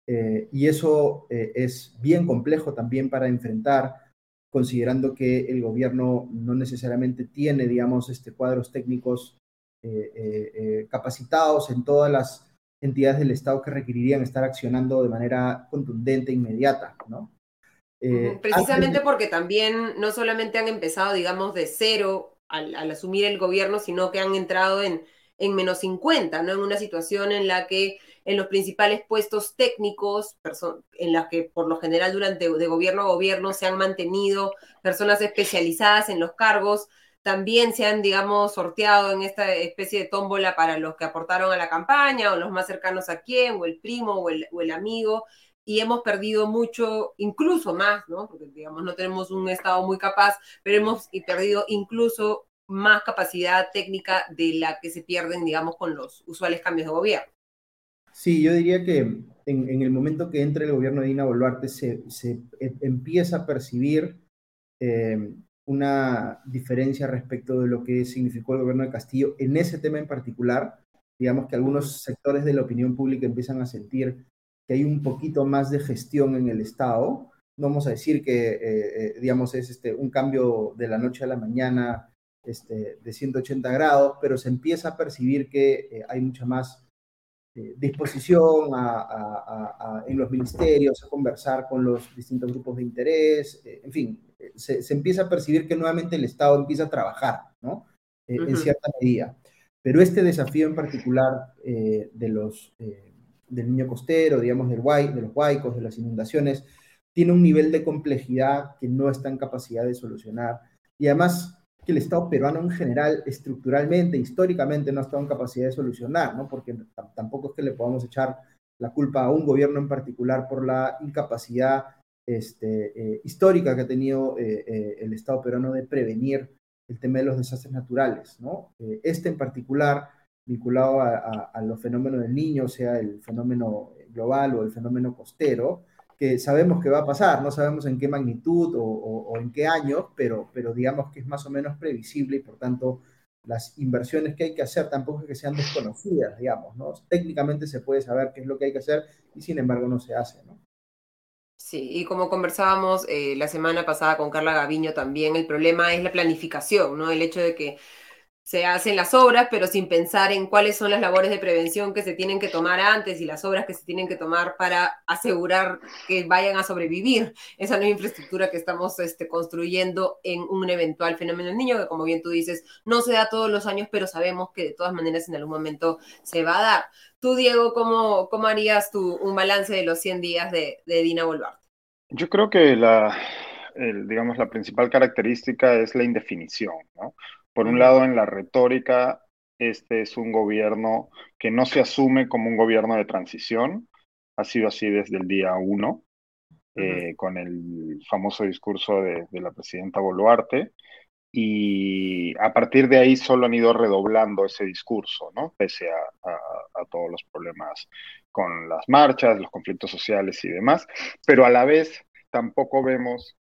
Eh, y eso eh, es bien complejo también para enfrentar, considerando que el gobierno no necesariamente tiene, digamos, este, cuadros técnicos eh, capacitados en todas las entidades del Estado que requerirían estar accionando de manera contundente e inmediata, ¿no? Precisamente porque también no solamente han empezado, digamos, de cero al, al asumir el gobierno, sino que han entrado en, en menos 50, ¿no? En una situación en la que en los principales puestos técnicos, en las que por lo general durante de gobierno a gobierno se han mantenido personas especializadas en los cargos, también se han, digamos, sorteado en esta especie de tómbola para los que aportaron a la campaña, o los más cercanos a quién, o el primo, o el, o el amigo, y hemos perdido mucho, incluso más, ¿no? Porque, digamos, no tenemos un Estado muy capaz, pero hemos perdido incluso más capacidad técnica de la que se pierden, digamos, con los usuales cambios de gobierno. Sí, yo diría que en, el momento que entre el gobierno de Dina Boluarte se, e, empieza a percibir eh, una diferencia respecto de lo que significó el gobierno de Castillo en ese tema en particular. Digamos que algunos sectores de la opinión pública empiezan a sentir que hay un poquito más de gestión en el Estado. No vamos a decir que, eh, eh, digamos, es este, un cambio de la noche a la mañana este, de 180 grados, pero se empieza a percibir que hay mucha más eh, disposición en los ministerios, a conversar con los distintos grupos de interés, eh, en fin, eh, se, empieza a percibir que nuevamente el Estado empieza a trabajar, ¿no? En cierta medida. Pero este desafío en particular eh, de los, eh, del niño costero, digamos, del de los huaicos, de las inundaciones, tiene un nivel de complejidad que no está en capacidad de solucionar. Y además que el Estado peruano en general, estructuralmente, históricamente, no ha estado en capacidad de solucionar, ¿no? porque tampoco es que le podamos echar la culpa a un gobierno en particular por la incapacidad este, eh, histórica que ha tenido eh, eh, el Estado peruano de prevenir el tema de los desastres naturales. ¿no? este en particular, vinculado a, los fenómenos del niño, sea el fenómeno global o el fenómeno costero, que sabemos que va a pasar, no sabemos en qué magnitud o, en qué año, pero, pero digamos que es más o menos previsible y por tanto las inversiones que hay que hacer tampoco es que sean desconocidas, digamos, ¿no? Técnicamente se puede saber qué es lo que hay que hacer y sin embargo no se hace, ¿no? Sí, y como conversábamos eh, la semana pasada con Carla Gaviño también, el problema es la planificación, ¿no? El hecho de que se hacen las obras, pero sin pensar en cuáles son las labores de prevención que se tienen que tomar antes y las obras que se tienen que tomar para asegurar que vayan a sobrevivir esa nueva infraestructura que estamos este, construyendo en un eventual fenómeno del niño, que como bien tú dices, no se da todos los años, pero sabemos que de todas maneras en algún momento se va a dar. Tú, Diego, ¿cómo, cómo harías tú un balance de los 100 días de, de Dina Boluarte? Yo creo que la, digamos, la principal característica es la indefinición, ¿no? Por un lado, en la retórica, este es un gobierno que no se asume como un gobierno de transición, ha sido así desde el día uno, eh, con el famoso discurso de, la presidenta Boluarte, y a partir de ahí solo han ido redoblando ese discurso, ¿no? Pese a, a, todos los problemas con las marchas, los conflictos sociales y demás, pero a la vez tampoco vemos,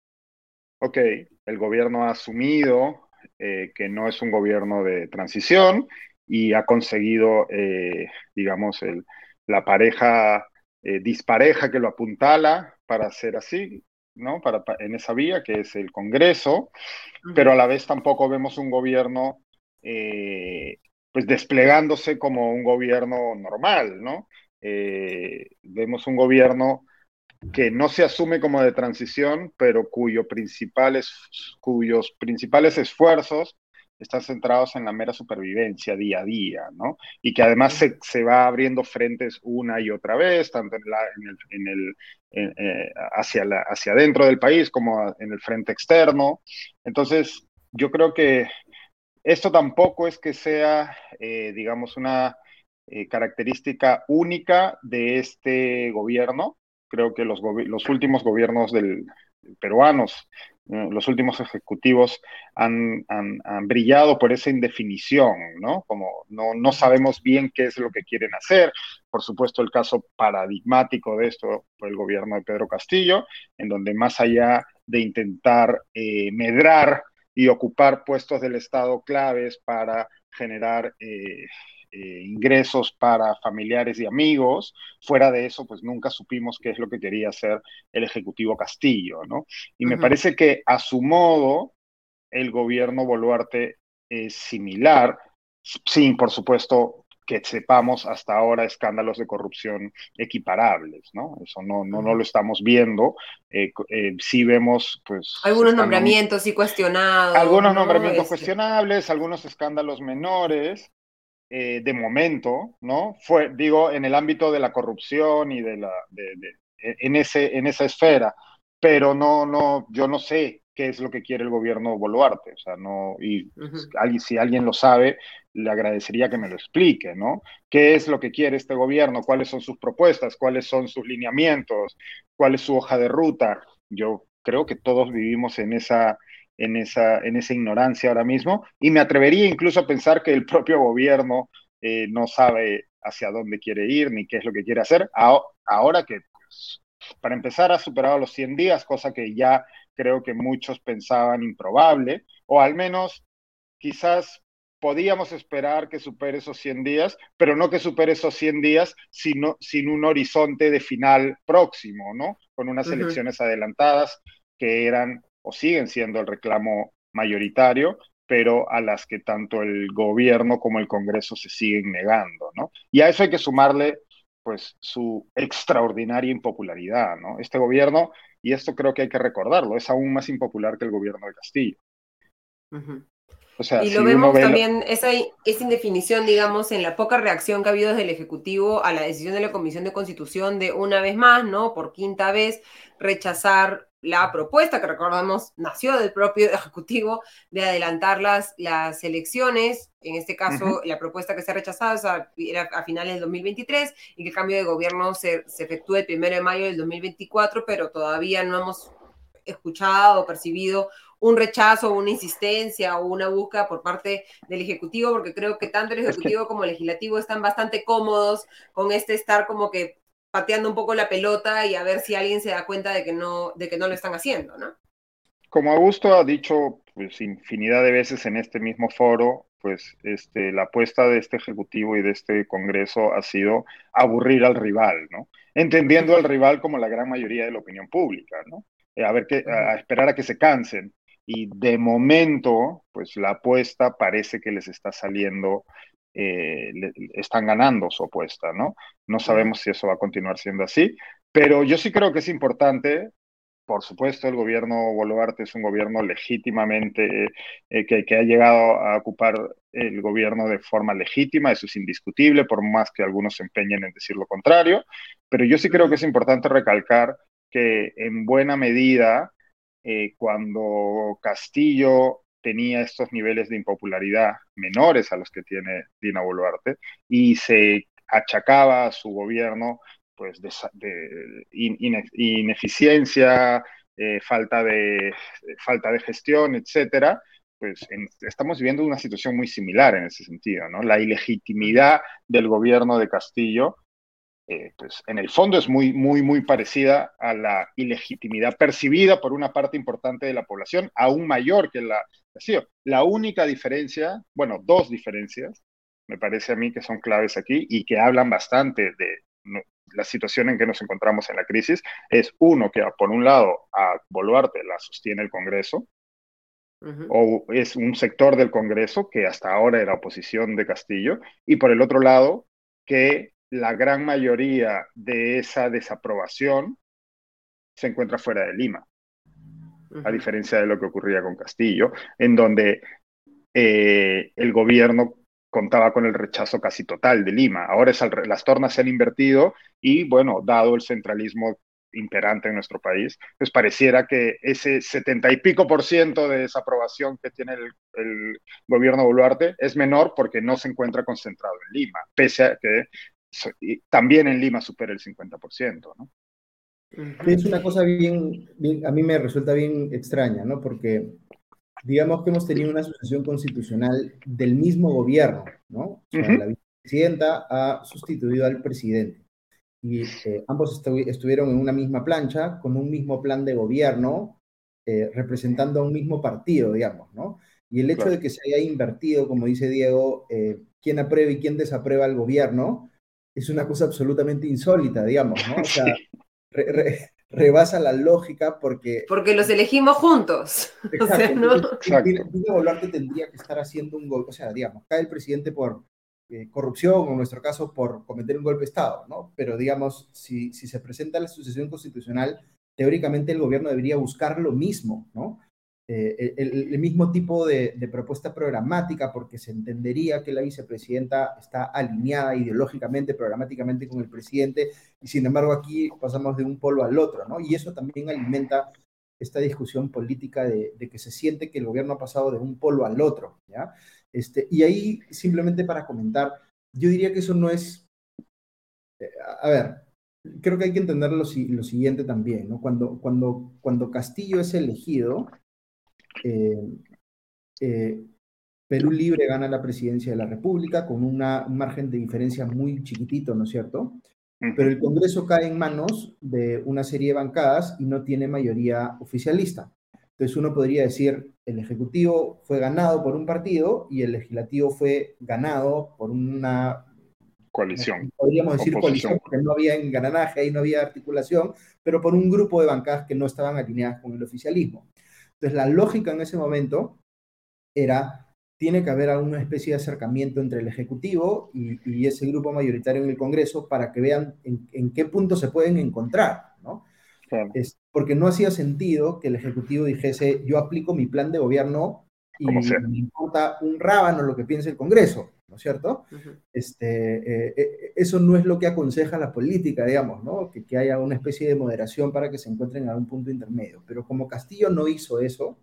ok, el gobierno ha asumido eh, que no es un gobierno de transición y ha conseguido, eh, digamos, la pareja eh, dispareja que lo apuntala para ser así, ¿no? Para, en esa vía, que es el Congreso, pero a la vez tampoco vemos un gobierno, pues, desplegándose como un gobierno normal, ¿no? vemos un gobierno que no se asume como de transición, pero cuyo principales, cuyos principales esfuerzos están centrados en la mera supervivencia día a día, ¿no? Y que además se, se va abriendo frentes una y otra vez, tanto en, la, en el, en el eh, hacia, la, hacia adentro del país como en el frente externo. Entonces, yo creo que esto tampoco es que sea, eh, digamos, una eh, característica única de este gobierno, creo que los, los últimos gobiernos del, peruanos, eh, los últimos ejecutivos han, han, brillado por esa indefinición, ¿no? Como no, no sabemos bien qué es lo que quieren hacer. Por supuesto, el caso paradigmático de esto fue el gobierno de Pedro Castillo, en donde más allá de intentar eh, medrar y ocupar puestos del Estado claves para generar eh, eh, ingresos para familiares y amigos. Fuera de eso, pues nunca supimos qué es lo que quería hacer el Ejecutivo Castillo, ¿no? Y me parece que a su modo el gobierno Boluarte es similar, sin, por supuesto, que sepamos hasta ahora escándalos de corrupción equiparables, ¿no? Eso no, no, no lo estamos viendo. Eh, eh, sí vemos, pues... Algunos nombramientos sí cuestionados. Algunos nombramientos este cuestionables, algunos escándalos menores, eh, de momento, ¿no? Fue, digo, en el ámbito de la corrupción y de la, de, e, en, ese, en esa esfera, pero no, no, yo no sé qué es lo que quiere el gobierno Boluarte, o sea, no, y si alguien lo sabe, le agradecería que me lo explique, ¿no? ¿Qué es lo que quiere este gobierno? ¿Cuáles son sus propuestas? ¿Cuáles son sus lineamientos? ¿Cuál es su hoja de ruta? Yo creo que todos vivimos en esa, en esa, en esa ignorancia ahora mismo y me atrevería incluso a pensar que el propio gobierno eh, no sabe hacia dónde quiere ir ni qué es lo que quiere hacer. Ahora que, pues, para empezar, ha superado los 100 días, cosa que ya creo que muchos pensaban improbable, o al menos quizás podíamos esperar que supere esos 100 días, pero no que supere esos 100 días sino, sin un horizonte de final próximo, ¿no? Con unas elecciones adelantadas que eran o siguen siendo el reclamo mayoritario, pero a las que tanto el gobierno como el Congreso se siguen negando, ¿no? Y a eso hay que sumarle, pues, su extraordinaria impopularidad, ¿no? Este gobierno, y esto creo que hay que recordarlo, es aún más impopular que el gobierno de Castillo. Y lo vemos también, esa, esa, indefinición, digamos, en la poca reacción que ha habido desde el Ejecutivo a la decisión de la Comisión de Constitución de una vez más, ¿no? Por quinta vez, rechazar la propuesta, que recordamos nació del propio [laughs] Ejecutivo, de adelantar las, las elecciones, en este caso la propuesta que se ha rechazado era a finales del 2023 y que el cambio de gobierno se, se efectúe el primero de mayo del 2024, pero todavía no hemos escuchado o percibido un rechazo, una insistencia o una búsqueda por parte del Ejecutivo, porque creo que tanto el Ejecutivo como el Legislativo están bastante cómodos con este estar como que pateando un poco la pelota y a ver si alguien se da cuenta de que no, de que no lo están haciendo, ¿no? Como Augusto ha dicho pues infinidad de veces en este mismo foro, pues este, la apuesta de este Ejecutivo y de este Congreso ha sido aburrir al rival, ¿no? Entendiendo al rival como la gran mayoría de la opinión pública, ¿no? Eh, a ver que, a esperar a que se cansen y de momento, pues la apuesta parece que les está saliendo, eh, están ganando su apuesta, ¿no? No sabemos si eso va a continuar siendo así, pero yo sí creo que es importante. Por supuesto, el gobierno Boluarte es un gobierno legítimamente eh, que, que, ha llegado a ocupar el gobierno de forma legítima, eso es indiscutible, por más que algunos se empeñen en decir lo contrario, pero yo sí creo que es importante recalcar que en buena medida eh, cuando Castillo tenía estos niveles de impopularidad menores a los que tiene Dina Boluarte y se achacaba a su gobierno pues de, ineficiencia, eh, falta, de, falta de gestión, etcétera, pues estamos viviendo una situación muy similar en ese sentido, ¿no? La ilegitimidad del gobierno de Castillo eh, pues en el fondo es muy, muy, muy parecida a la ilegitimidad percibida por una parte importante de la población, aún mayor que la La única diferencia, bueno, dos diferencias, me parece a mí que son claves aquí y que hablan bastante de la situación en que nos encontramos en la crisis, es uno, que por un lado a Boluarte la sostiene el Congreso, o es un sector del Congreso que hasta ahora era oposición de Castillo, y por el otro lado, que la gran mayoría de esa desaprobación se encuentra fuera de Lima, a diferencia de lo que ocurría con Castillo, en donde eh, el gobierno contaba con el rechazo casi total de Lima. Ahora es las tornas se han invertido y, bueno, dado el centralismo imperante en nuestro país, pues pareciera que ese setenta y pico por ciento de desaprobación que tiene el, el, gobierno Boluarte es menor porque no se encuentra concentrado en Lima, pese a que también en Lima supera el 50%, ¿no? Es una cosa bien, a mí me resulta bien extraña, ¿no? Porque digamos que hemos tenido una asociación constitucional del mismo gobierno, ¿no? La vicepresidenta ha sustituido al presidente y eh, ambos estuvieron en una misma plancha, con un mismo plan de gobierno, eh, representando a un mismo partido, digamos, ¿no? Y el hecho de que se haya invertido, como dice Diego, eh, quién aprueba y quién desaprueba el gobierno, es una cosa absolutamente insólita, digamos, ¿no? O sea, rebasa la lógica porque... Porque los elegimos juntos. Exacto, [laughs] o sea, ¿no? Exacto. tendría que estar haciendo un golpe, o sea, digamos, cae el presidente por eh, corrupción, o en nuestro caso por cometer un golpe de Estado, ¿no? Pero digamos, si, si se presenta la sucesión constitucional, teóricamente el gobierno debería buscar lo mismo, ¿no? Eh, el, mismo tipo de, propuesta programática, porque se entendería que la vicepresidenta está alineada ideológicamente, programáticamente con el presidente, y sin embargo aquí pasamos de un polo al otro, ¿no? Y eso también alimenta esta discusión política de, que se siente que el gobierno ha pasado de un polo al otro, ¿ya? Este, y ahí, simplemente para comentar, yo diría que eso no es... Eh, a ver, creo que hay que entender lo, lo siguiente también, ¿no? Cuando, cuando, cuando Castillo es elegido, eh, eh, Perú Libre gana la presidencia de la República con un margen de diferencia muy chiquitito, ¿no es cierto? Pero el Congreso cae en manos de una serie de bancadas y no tiene mayoría oficialista. Entonces uno podría decir, el Ejecutivo fue ganado por un partido y el Legislativo fue ganado por una coalición. Podríamos decir coalición porque no había engananaje y no había articulación, pero por un grupo de bancadas que no estaban alineadas con el oficialismo. Entonces, la lógica en ese momento era, tiene que haber alguna especie de acercamiento entre el Ejecutivo y, ese grupo mayoritario en el Congreso para que vean en, qué punto se pueden encontrar, ¿no? Es, porque no hacía sentido que el Ejecutivo dijese, yo aplico mi plan de gobierno y me importa un rábano lo que piense el Congreso, ¿no es cierto? este, eh, eh, eso no es lo que aconseja la política, digamos, ¿no? Que, que, haya una especie de moderación para que se encuentren en algún punto intermedio. Pero como Castillo no hizo eso,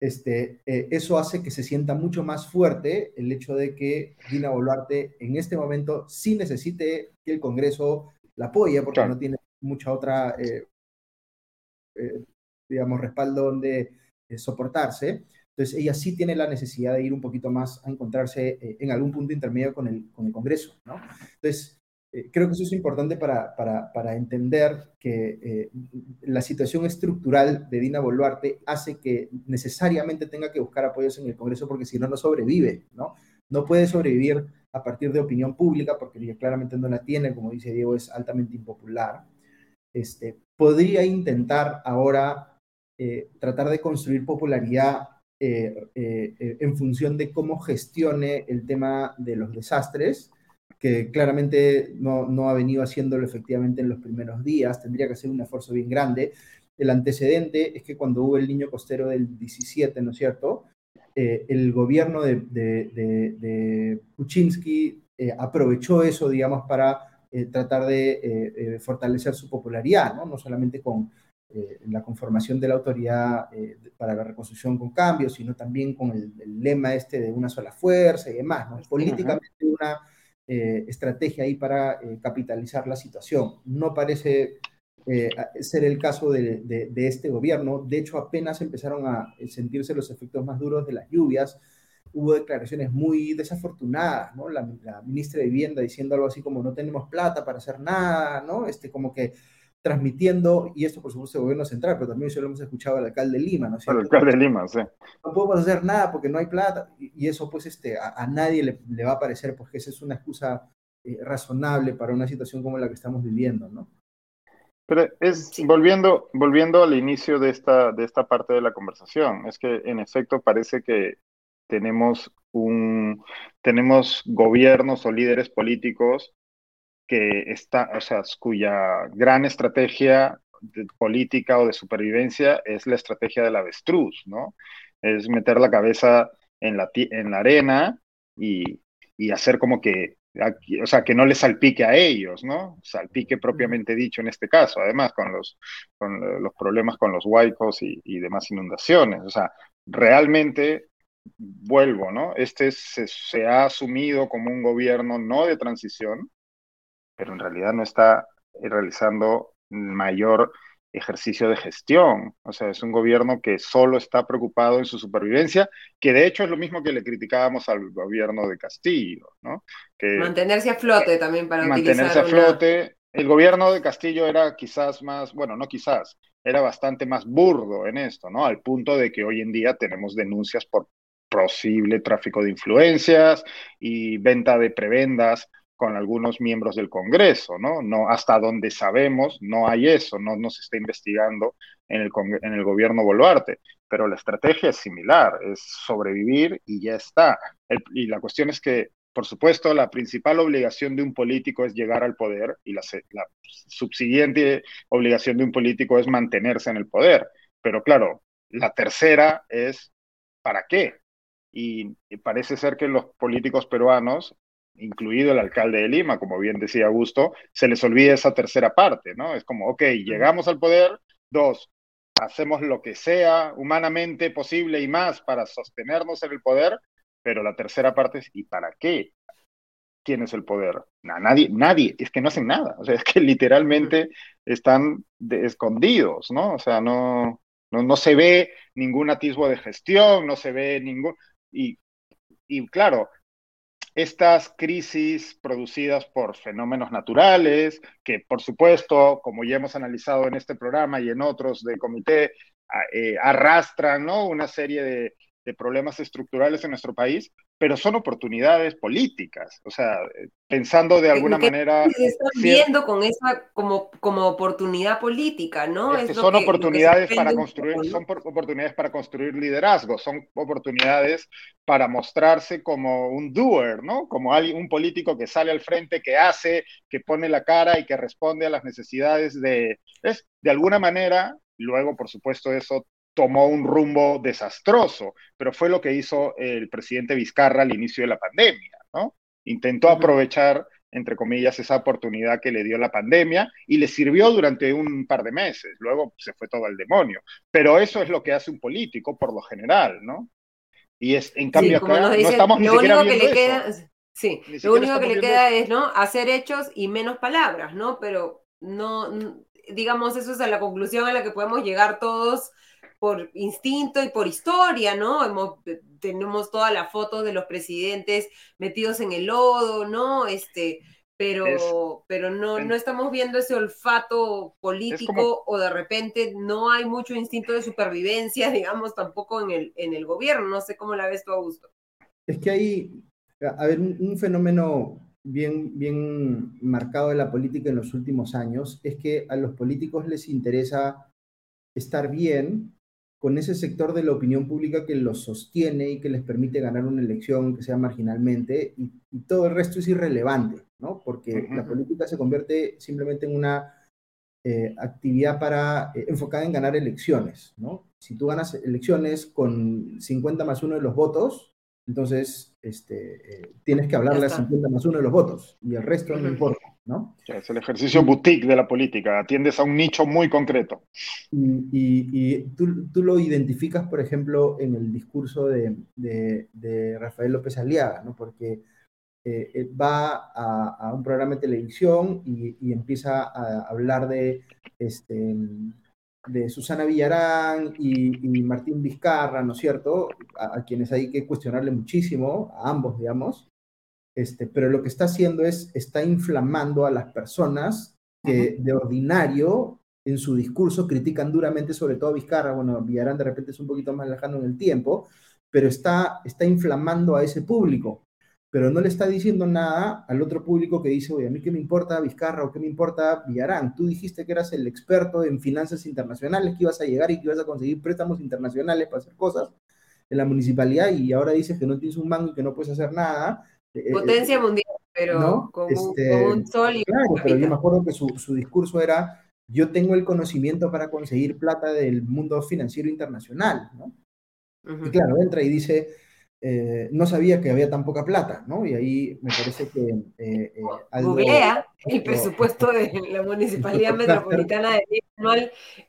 este, eh, eso hace que se sienta mucho más fuerte el hecho de que Dina Boluarte en este momento sí necesite que el Congreso la apoye, porque no tiene mucha otra, digamos, respaldo donde soportarse. Entonces, ella sí tiene la necesidad de ir un poquito más a encontrarse eh, en algún punto intermedio con el, con el Congreso, ¿no? Entonces, eh, creo que eso es importante para, para, para entender que eh, la situación estructural de Dina Boluarte hace que necesariamente tenga que buscar apoyos en el Congreso porque si no, no sobrevive, ¿no? No puede sobrevivir a partir de opinión pública porque ella claramente no la tiene, como dice Diego, es altamente impopular. Este, podría intentar ahora tratar de construir popularidad eh, eh, en función de cómo gestione el tema de los desastres, que claramente no, no, ha venido haciéndolo efectivamente en los primeros días, tendría que hacer un esfuerzo bien grande. El antecedente es que cuando hubo el niño costero del 17, ¿no es cierto? Eh, el gobierno de, de, de, Kuczynski aprovechó eso, digamos, para tratar de fortalecer su popularidad, ¿no? No solamente con eh, la conformación de la autoridad eh, para la reconstrucción con cambios, sino también con el, lema este de una sola fuerza y demás, ¿no? Políticamente una eh, estrategia ahí para capitalizar la situación. No parece ser el caso de, de, este gobierno. De hecho, apenas empezaron a sentirse los efectos más duros de las lluvias. Hubo declaraciones muy desafortunadas, ¿no? La, la ministra de Vivienda diciendo algo así como no tenemos plata para hacer nada, ¿no? Este, como que transmitiendo, y esto por supuesto el gobierno central, pero también eso lo hemos escuchado al alcalde de Lima, ¿no es cierto? Al alcalde de Lima, sí. No podemos hacer nada porque no hay plata, y, eso pues este, a, nadie le, va a parecer pues que esa es una excusa eh, razonable para una situación como la que estamos viviendo, ¿no? Pero es, volviendo, volviendo al inicio de esta, de esta parte de la conversación, es que en efecto parece que tenemos un, tenemos gobiernos o líderes políticos que está, o sea, cuya gran estrategia política o de supervivencia es la estrategia del avestruz, ¿no? Es meter la cabeza en la, en la arena y, y hacer como que, o sea, que no le salpique a ellos, ¿no? Salpique propiamente dicho en este caso, además con los, con los problemas con los huaicos y, y demás inundaciones. O sea, realmente vuelvo, ¿no? Este se, se, ha asumido como un gobierno no de transición, pero en realidad no está realizando mayor ejercicio de gestión. O sea, es un gobierno que solo está preocupado en su supervivencia, que de hecho es lo mismo que le criticábamos al gobierno de Castillo, ¿no? Que, mantenerse a flote también para mantenerse a flote. El gobierno de Castillo era quizás más, bueno, no quizás, era bastante más burdo en esto, ¿no? Al punto de que hoy en día tenemos denuncias por posible tráfico de influencias y venta de prebendas con algunos miembros del Congreso, ¿no? No, hasta donde sabemos, no hay eso, no, no se está investigando en el, en el gobierno Boluarte, pero la estrategia es similar, es sobrevivir y ya está. y la cuestión es que, por supuesto, la principal obligación de un político es llegar al poder y la, la subsiguiente obligación de un político es mantenerse en el poder. Pero claro, la tercera es, ¿para qué? y parece ser que los políticos peruanos incluido el alcalde de Lima, como bien decía Augusto, se les olvida esa tercera parte, ¿no? Es como, ok, llegamos al poder, dos, hacemos lo que sea humanamente posible y más para sostenernos en el poder, pero la tercera parte es, ¿y para qué? ¿Quién es el poder? nadie, nadie, es que no hacen nada, o sea, es que [laughs] literalmente están escondidos, ¿no? O sea, no, no, no se ve ningún atisbo de gestión, no se ve ningún... Y, y claro, estas crisis producidas por fenómenos naturales, que por supuesto, como ya hemos analizado en este programa y en otros de comité, eh, arrastran ¿no? una serie de, de problemas estructurales en nuestro país, pero son oportunidades políticas, o sea, pensando de alguna manera... Se están viendo con esa como, como oportunidad política, ¿no? son oportunidades para construir, son oportunidades para construir liderazgo, son oportunidades para mostrarse como un doer, ¿no? Como alguien, un político que sale al frente, que hace, que pone la cara y que responde a las necesidades de, es, de alguna manera, luego, por supuesto, eso tomó un rumbo desastroso, pero fue lo que hizo el presidente Vizcarra al inicio de la pandemia, ¿no? Intentó aprovechar, entre comillas, esa oportunidad que le dio la pandemia y le sirvió durante un par de meses, luego se fue todo al demonio. Pero eso es lo que hace un político por lo general, ¿no? Y es, en cambio, acá no estamos ni siquiera viendo que Queda, sí, lo único que le queda es, ¿no? Hacer hechos y menos palabras, ¿no? Pero no, digamos, eso es a la conclusión a la que podemos llegar todos por instinto y por historia, ¿no? Hemos, tenemos todas las fotos de los presidentes metidos en el lodo, ¿no? Este, pero, pero no, no estamos viendo ese olfato político o de repente no hay mucho instinto de supervivencia, [laughs] digamos, tampoco en el, en el gobierno. No sé cómo la ves tú, Augusto. Es que hay, a ver, un, fenómeno bien, bien marcado de la política en los últimos años es que a los políticos les interesa estar bien con ese sector de la opinión pública que los sostiene y que les permite ganar una elección que sea marginalmente y, todo el resto es irrelevante, ¿no? Porque la política se convierte simplemente en una eh, actividad para, eh, enfocada en ganar elecciones, ¿no? Si tú ganas elecciones con 50 más 1 de los votos, entonces este, eh, tienes que hablarle a 50 más 1 de los votos y el resto no importa. ¿No? Es el ejercicio boutique de la política, atiendes a un nicho muy concreto. Y, tú, tú, lo identificas, por ejemplo, en el discurso de, de, Rafael López Aliaga, ¿no? Porque eh, va a, un programa de televisión y, empieza a hablar de, este, de Susana Villarán y, Martín Vizcarra, ¿no es cierto? A, a, quienes hay que cuestionarle muchísimo, a ambos, digamos. Este, pero lo que está haciendo es, está inflamando a las personas que de ordinario en su discurso critican duramente, sobre todo a Vizcarra, bueno, Villarán de repente es un poquito más lejano en el tiempo, pero está, está inflamando a ese público, pero no le está diciendo nada al otro público que dice, oye, a mí qué me importa Vizcarra o qué me importa Villarán, tú dijiste que eras el experto en finanzas internacionales, que ibas a llegar y que ibas a conseguir préstamos internacionales para hacer cosas en la municipalidad y ahora dices que no tienes un mango y que no puedes hacer nada, eh, eh, Potencia mundial, pero como, este, un sol y Claro, pero yo me acuerdo que su, su, discurso era, yo tengo el conocimiento para conseguir plata del mundo financiero internacional, ¿no? Y claro, entra y dice, eh, no sabía que había tan poca plata, ¿no? Y ahí me parece que... Eh, [laughs] Googlea el presupuesto de la Municipalidad [laughs] Metropolitana de Lima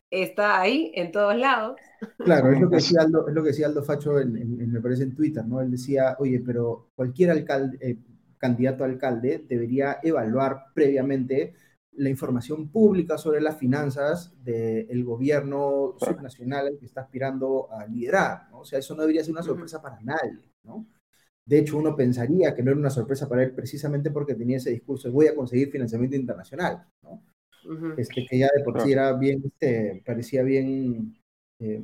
está ahí, en todos lados. Claro, es lo que [laughs] decía Aldo, es lo que decía Aldo Facho, en, me parece en Twitter, ¿no? Él decía, oye, pero cualquier alcalde, eh, candidato a alcalde debería evaluar previamente la información pública sobre las finanzas del gobierno subnacional al que está aspirando a liderar, ¿no? O sea, eso no debería ser una sorpresa para nadie, ¿no? De hecho, uno pensaría que no era una sorpresa para él precisamente porque tenía ese discurso de voy a conseguir financiamiento internacional, ¿no? este, que ya de por sí era bien, este, parecía bien eh,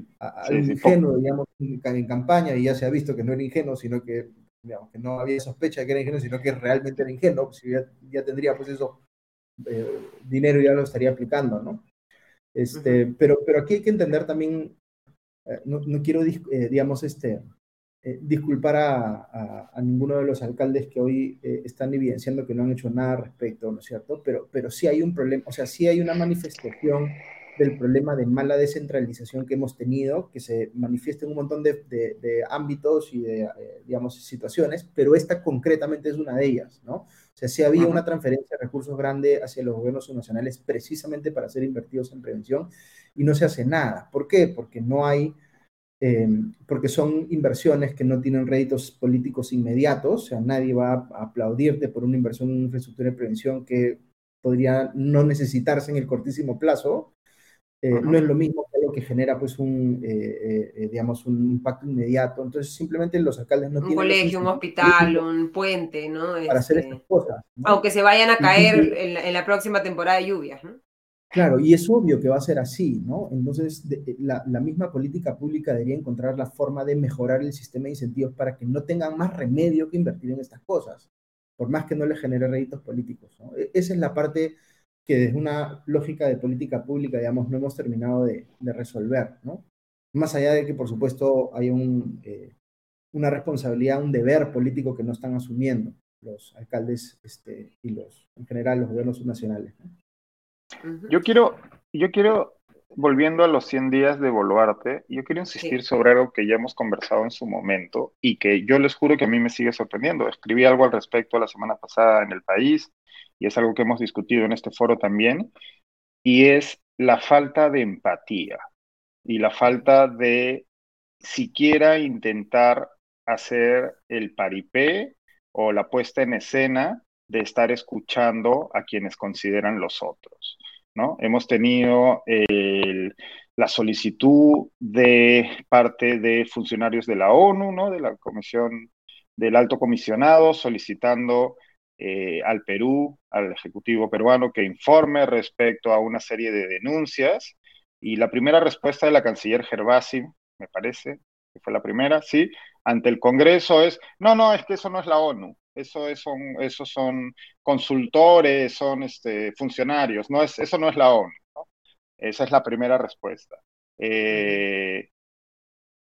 ingenuo, digamos, en, campaña, y ya se ha visto que no era ingenuo, sino que, digamos, que no había sospecha de que era ingenuo, sino que realmente era ingenuo, pues ya, ya tendría, pues eso, eh, dinero ya lo estaría aplicando, ¿no? Este, pero, pero aquí hay que entender también, eh, no, no, quiero, digamos, este, disculpar a, a, ninguno de los alcaldes que hoy están evidenciando que no han hecho nada al respecto, ¿no es cierto? Pero, pero sí hay un problema, o sea, sí hay una manifestación del problema de mala descentralización que hemos tenido, que se manifiesta en un montón de, de, ámbitos y de, eh, digamos, situaciones, pero esta concretamente es una de ellas, ¿no? O sea, si había una transferencia de recursos grande hacia los gobiernos nacionales precisamente para ser invertidos en prevención y no se hace nada. ¿Por qué? Porque no hay, em, porque son inversiones que no tienen réditos políticos inmediatos, o sea, nadie va a aplaudirte por una inversión en infraestructura de prevención que podría no necesitarse en el cortísimo plazo, eh, no es lo mismo que lo que genera pues un, eh, eh, digamos, un impacto inmediato. Entonces simplemente los alcaldes no un tienen... Un colegio, un hospital, un puente, ¿no? Para hacer estas cosas. Aunque se vayan a caer en la, próxima temporada de lluvias, ¿no? Claro, y es obvio que va a ser así, ¿no? Entonces, la, la, misma política pública debería encontrar la forma de mejorar el sistema de incentivos para que no tengan más remedio que invertir en estas cosas, por más que no les genere réditos políticos. ¿no? E, esa es la parte que desde una lógica de política pública, digamos, no hemos terminado de, resolver, ¿no? Más allá de que, por supuesto, hay un, eh, una responsabilidad, un deber político que no están asumiendo los alcaldes este, y los, en general, los gobiernos subnacionales. Yo quiero, yo quiero volviendo a los 100 días de Boluarte, yo quiero insistir sobre algo que ya hemos conversado en su momento y que yo les juro que a mí me sigue sorprendiendo. Escribí algo al respecto la semana pasada en El País y es algo que hemos discutido en este foro también, y es la falta de empatía y la falta de siquiera intentar hacer el paripé o la puesta en escena de estar escuchando a quienes consideran los otros. ¿no? Hemos tenido la solicitud de parte de funcionarios de la ONU, ¿no? de la Comisión del Alto Comisionado, solicitando eh, al Perú, al Ejecutivo peruano, que informe respecto a una serie de denuncias. Y la primera respuesta de la canciller Gervasi, me parece, que fue la primera, sí, ante el Congreso es, no, no, es que eso no es la ONU, eso es, son, esos son consultores, son este, funcionarios, no es, eso no es la ONU. Esa es la primera respuesta. Eh,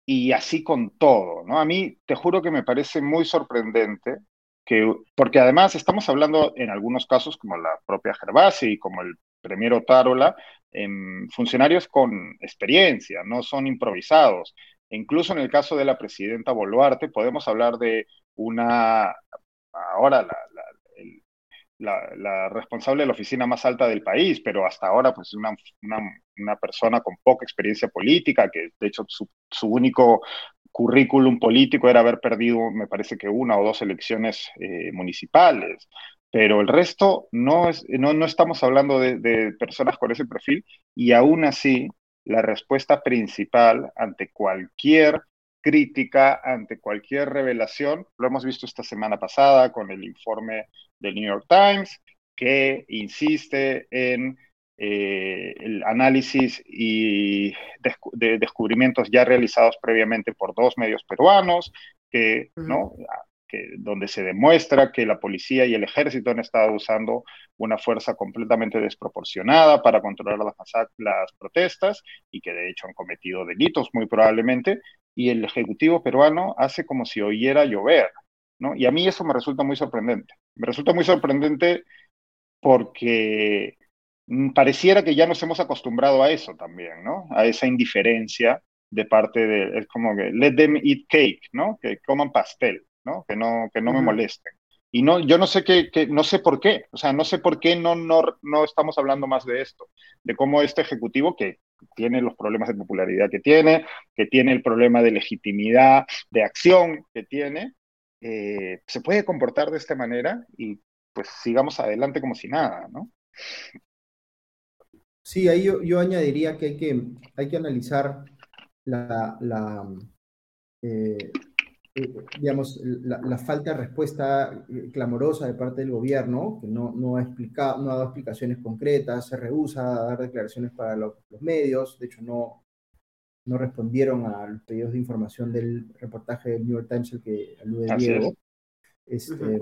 y así con todo, ¿no? A mí te juro que me parece muy sorprendente que, porque además estamos hablando en algunos casos, como la propia Gervasi y como el premier Otárola, en funcionarios con experiencia, no son improvisados. E incluso en el caso de la presidenta Boluarte, podemos hablar de una, ahora la, la, responsable de la oficina más alta del país, pero hasta ahora pues una, una, una persona con poca experiencia política, que de hecho su, su, único currículum político era haber perdido, me parece que una o dos elecciones eh, municipales, pero el resto no, es, no, no estamos hablando de, de personas con ese perfil y aún así la respuesta principal ante cualquier crítica, ante cualquier revelación. Lo hemos visto esta semana pasada con el informe del New York Times, que insiste en eh, el análisis y de descubrimientos ya realizados previamente por dos medios peruanos, que, ¿no? donde se demuestra que la policía y el ejército han estado usando una fuerza completamente desproporcionada para controlar las, las protestas y que de hecho han cometido delitos muy probablemente, y el Ejecutivo peruano hace como si oyera llover, ¿no? Y a mí eso me resulta muy sorprendente. Me resulta muy sorprendente porque pareciera que ya nos hemos acostumbrado a eso también, ¿no? A esa indiferencia de parte de, es como que, let them eat cake, ¿no? Que coman pastel. ¿no? Que no, que no me molesten. Y no, yo no sé qué, no sé por qué, o sea, no sé por qué no, no, no estamos hablando más de esto, de cómo este ejecutivo que tiene los problemas de popularidad que tiene, que tiene el problema de legitimidad, de acción que tiene, eh, se puede comportar de esta manera y pues sigamos adelante como si nada, ¿no? Sí, ahí yo, añadiría que hay que, hay que analizar la, la eh, eh, digamos, la, falta de respuesta eh, clamorosa de parte del gobierno, que no, no, ha explicado, no ha dado explicaciones concretas, se rehúsa a dar declaraciones para los, medios, de hecho no, no respondieron a los pedidos de información del reportaje del New York Times, el que alude Diego. Este,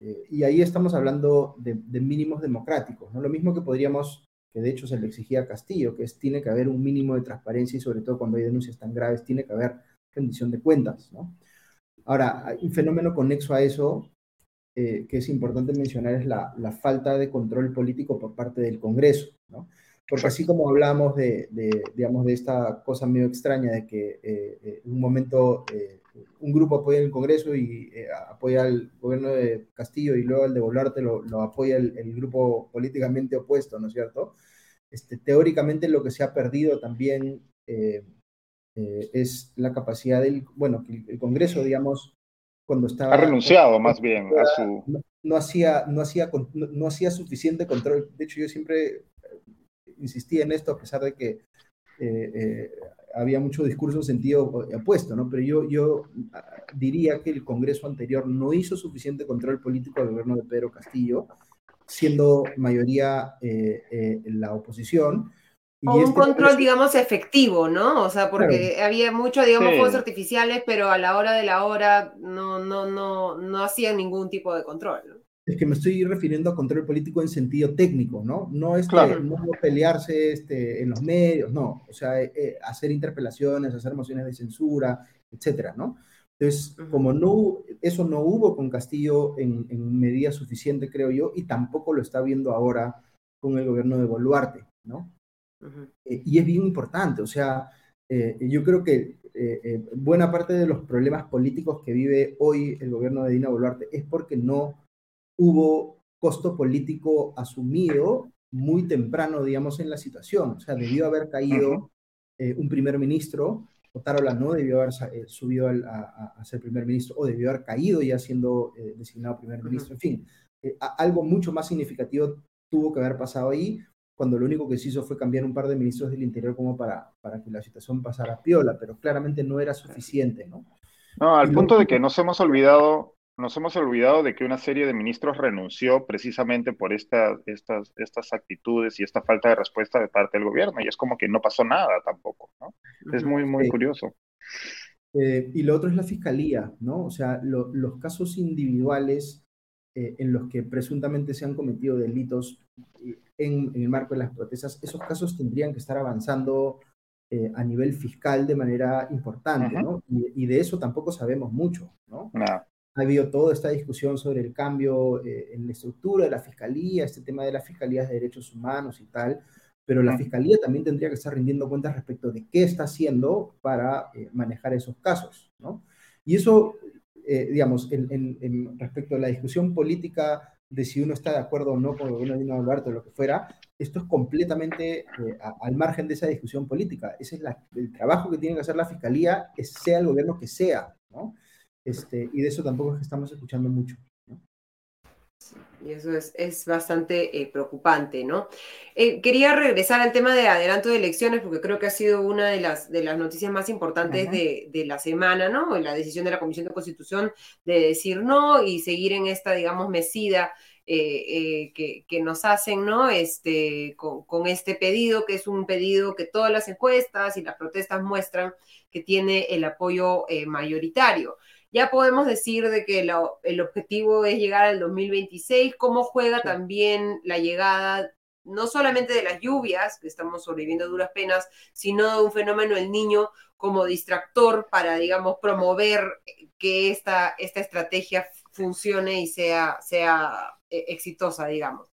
eh, y ahí estamos hablando de, de, mínimos democráticos, ¿no? Lo mismo que podríamos, que de hecho se le exigía a Castillo, que es tiene que haber un mínimo de transparencia y sobre todo cuando hay denuncias tan graves, tiene que haber rendición de cuentas, ¿no? Ahora, un fenómeno conexo a eso eh, que es importante mencionar es la, falta de control político por parte del Congreso, ¿no? Porque así como hablamos de, digamos, de esta cosa medio extraña de que en eh, eh, un momento un grupo apoya el Congreso y apoya al gobierno de Castillo y luego al de Boluarte lo, lo apoya el, grupo políticamente opuesto, ¿no es cierto? Este, teóricamente lo que se ha perdido también eh, es la capacidad del, bueno, que el Congreso, digamos, cuando estaba... Ha renunciado más bien a su... No, hacía, no, hacía, no, hacía suficiente control. De hecho, yo siempre eh, insistía en esto, a pesar de que eh, había mucho discurso en sentido opuesto, ¿no? Pero yo, yo ah, diría que el Congreso anterior no hizo suficiente control político al gobierno de Pedro Castillo, siendo mayoría la oposición, o un este control, digamos, efectivo, ¿no? O sea, porque había mucho, digamos, fuegos artificiales, pero a la hora de la hora no, no, no, no hacían ningún tipo de control. Es que me estoy refiriendo a control político en sentido técnico, ¿no? No es claro. no pelearse este, en los medios, no. O sea, eh, eh, hacer interpelaciones, hacer mociones de censura, etcétera, ¿no? Entonces, como no, eso no hubo con Castillo en, en medida suficiente, creo yo, y tampoco lo está viendo ahora con el gobierno de Boluarte, ¿no? y es bien importante, o sea, yo creo que buena parte de los problemas políticos que vive hoy el gobierno de Dina Boluarte es porque no hubo costo político asumido muy temprano, digamos, en la situación. O sea, debió haber caído un primer ministro Otárola no debió haber eh, subido a, ser primer ministro o debió haber caído ya siendo eh, designado primer ministro. En fin, eh, algo mucho más significativo tuvo que haber pasado ahí cuando lo único que se hizo fue cambiar un par de ministros del interior como para, para que la situación pasara piola, pero claramente no era suficiente, ¿no? No, al punto de que nos hemos olvidado nos hemos olvidado de que una serie de ministros renunció precisamente por esta, estas, estas actitudes y esta falta de respuesta de parte del gobierno, y es como que no pasó nada tampoco, ¿no? Es muy, muy curioso. Eh, y lo otro es la fiscalía, ¿no? O sea, los casos individuales eh, en los que presuntamente se han cometido delitos eh, en, el marco de las protestas, esos casos tendrían que estar avanzando a nivel fiscal de manera importante, ¿no? Y, de eso tampoco sabemos mucho, ¿no? Nada ha habido toda esta discusión sobre el cambio eh, en la estructura de la fiscalía, este tema de las fiscalías de derechos humanos y tal, pero la fiscalía también tendría que estar rindiendo cuentas respecto de qué está haciendo para eh, manejar esos casos, ¿no? Y eso, eh, digamos, en, respecto a la discusión política de si uno está de acuerdo o no con el gobierno de Dino Alberto o lo que fuera, esto es completamente al margen de esa discusión política. Ese es el trabajo que tiene que hacer la fiscalía, sea el gobierno que sea, ¿no? Este, y de eso tampoco es que estamos escuchando mucho. Y eso es, es bastante eh, preocupante, ¿no? Eh, quería regresar al tema de adelanto de elecciones, porque creo que ha sido una de las, de las noticias más importantes de, de, la semana, ¿no? La decisión de la Comisión de Constitución de decir no y seguir en esta, digamos, mesida eh, que, que, nos hacen, ¿no? Este, con, con, este pedido, que es un pedido que todas las encuestas y las protestas muestran que tiene el apoyo mayoritario ya podemos decir de que el objetivo es llegar al 2026, cómo juega también la llegada no solamente de las lluvias, que estamos sobreviviendo a duras penas, sino de un fenómeno del niño como distractor para, digamos, promover que esta, esta estrategia funcione y sea, sea eh, exitosa, digamos.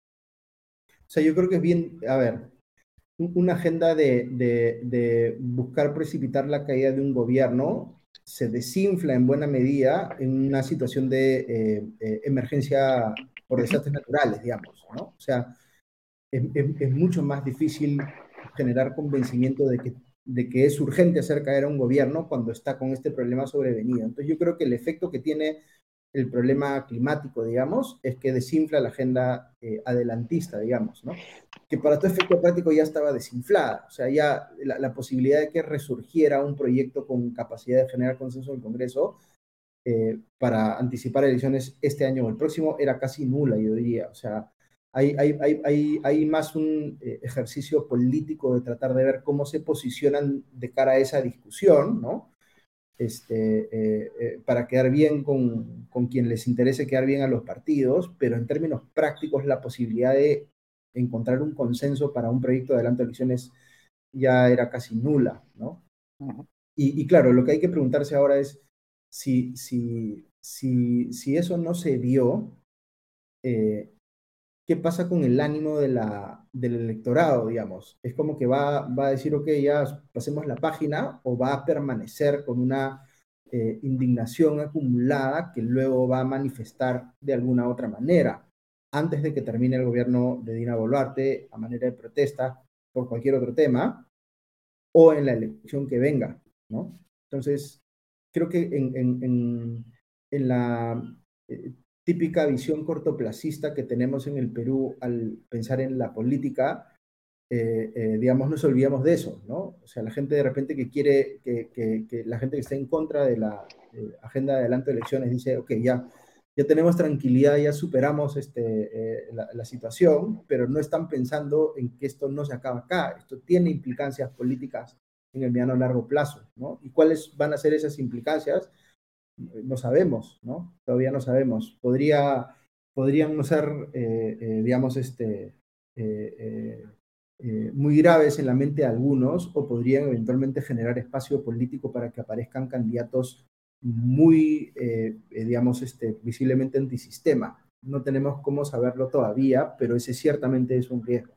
O sea, yo creo que es bien, a ver, una agenda de, de buscar precipitar la caída de un gobierno se desinfla en buena medida en una situación de eh, eh, emergencia por desastres naturales, digamos, ¿no? O sea, es, mucho más difícil generar convencimiento de que, de que es urgente hacer caer a un gobierno cuando está con este problema sobrevenido. Entonces yo creo que el efecto que tiene el problema climático, digamos, es que desinfla la agenda eh, adelantista, digamos, ¿no? Que para todo efecto práctico ya estaba desinflada. O sea, ya la, posibilidad de que resurgiera un proyecto con capacidad de generar consenso en el Congreso eh, para anticipar elecciones este año o el próximo era casi nula, yo diría. O sea, hay, hay, más un eh, ejercicio político de tratar de ver cómo se posicionan de cara a esa discusión, ¿no? Este, eh, eh, para quedar bien con, con, quien les interese quedar bien a los partidos, pero en términos prácticos la posibilidad de encontrar un consenso para un proyecto de adelanto de elecciones ya era casi nula, ¿no? y, y, claro, lo que hay que preguntarse ahora es si, si, si, si eso no se dio, eh, ¿qué pasa con el ánimo de la, del electorado, digamos? Es como que va, va a decir, ok, ya pasemos la página, o va a permanecer con una eh, indignación acumulada que luego va a manifestar de alguna otra manera, antes de que termine el gobierno de Dina Boluarte a manera de protesta por cualquier otro tema, o en la elección que venga, ¿no? Entonces, creo que en, en, en, la... Eh, típica visión cortoplacista que tenemos en el Perú al pensar en la política, eh, eh, digamos, nos olvidamos de eso, ¿no? O sea, la gente de repente que quiere, que, que, la gente que está en contra de la eh, agenda de adelanto de elecciones dice, ok, ya, ya tenemos tranquilidad, ya superamos este, la, la, situación, pero no están pensando en que esto no se acaba acá, esto tiene implicancias políticas en el mediano largo plazo, ¿no? ¿Y cuáles van a ser esas implicancias? No sabemos, ¿no? Todavía no sabemos. Podría, podrían no ser, eh, eh, digamos, este, eh, muy graves en la mente de algunos o podrían eventualmente generar espacio político para que aparezcan candidatos muy, digamos, este, visiblemente antisistema. No tenemos cómo saberlo todavía, pero ese ciertamente es un riesgo.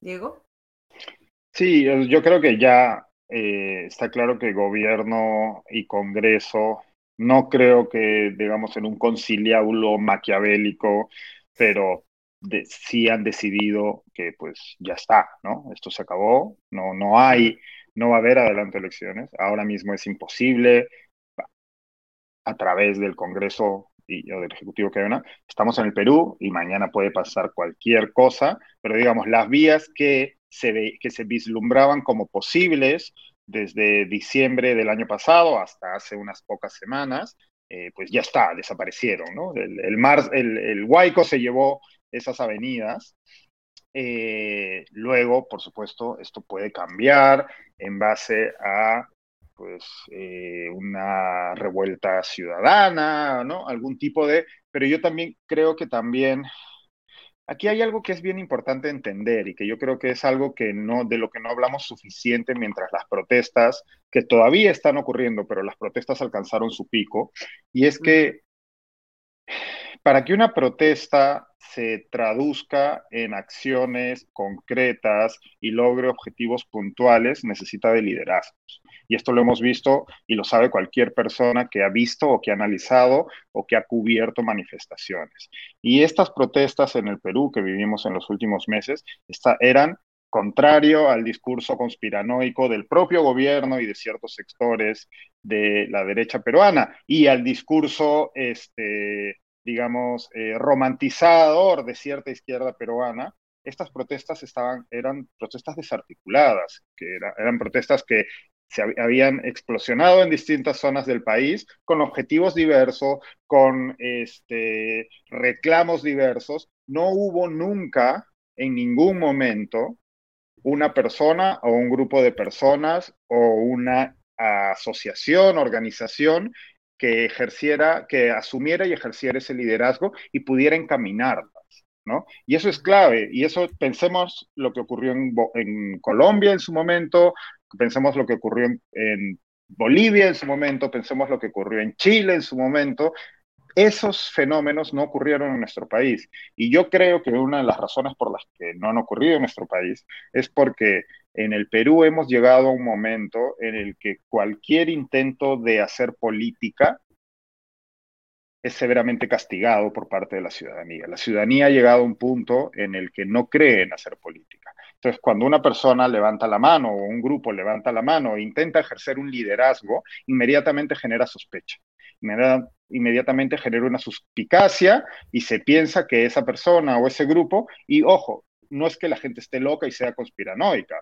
Diego. Sí, yo creo que ya eh, está claro que gobierno y Congreso, no creo que, digamos, en un conciliábulo maquiavélico, pero sí han decidido que pues ya está, ¿no? Esto se acabó, no, no hay, no va a haber adelante elecciones, ahora mismo es imposible a través del Congreso y, o del Ejecutivo que hay una, estamos en el Perú y mañana puede pasar cualquier cosa, pero digamos, las vías que se, que se vislumbraban como posibles desde diciembre del año pasado hasta hace unas pocas semanas, eh, pues ya está, desaparecieron, ¿no? El, el, mar, el, el Huayco se llevó esas avenidas. Eh, luego, por supuesto, esto puede cambiar en base a pues eh, una revuelta ciudadana, ¿no? Algún tipo de, pero yo también creo que también aquí hay algo que es bien importante entender y que yo creo que es algo que no de lo que no hablamos suficiente mientras las protestas que todavía están ocurriendo, pero las protestas alcanzaron su pico y es que para que una protesta se traduzca en acciones concretas y logre objetivos puntuales, necesita de liderazgos. Y esto lo hemos visto y lo sabe cualquier persona que ha visto o que ha analizado o que ha cubierto manifestaciones. Y estas protestas en el Perú que vivimos en los últimos meses eran contrario al discurso conspiranoico del propio gobierno y de ciertos sectores de la derecha peruana y al discurso este, digamos, eh, romantizador de cierta izquierda peruana, estas protestas estaban, eran protestas desarticuladas, que eran protestas que se habían explosionado en distintas zonas del país con objetivos diversos, con este, reclamos diversos. No hubo nunca, en ningún momento, una persona o un grupo de personas o una asociación, organización que ejerciera, que asumiera y ejerciera ese liderazgo y pudiera encaminarlas, ¿no? Y eso es clave, y eso pensemos lo que ocurrió en, Colombia en su momento, pensemos lo que ocurrió en, Bolivia en su momento, pensemos lo que ocurrió en Chile en su momento, esos fenómenos no ocurrieron en nuestro país. Y yo creo que una de las razones por las que no han ocurrido en nuestro país es porque en el Perú hemos llegado a un momento en el que cualquier intento de hacer política es severamente castigado por parte de la ciudadanía. La ciudadanía ha llegado a un punto en el que no cree en hacer política. Entonces, cuando una persona levanta la mano o un grupo levanta la mano e intenta ejercer un liderazgo, inmediatamente genera sospecha. Inmediatamente genera una suspicacia y se piensa que esa persona o ese grupo, y ojo, no es que la gente esté loca y sea conspiranoica,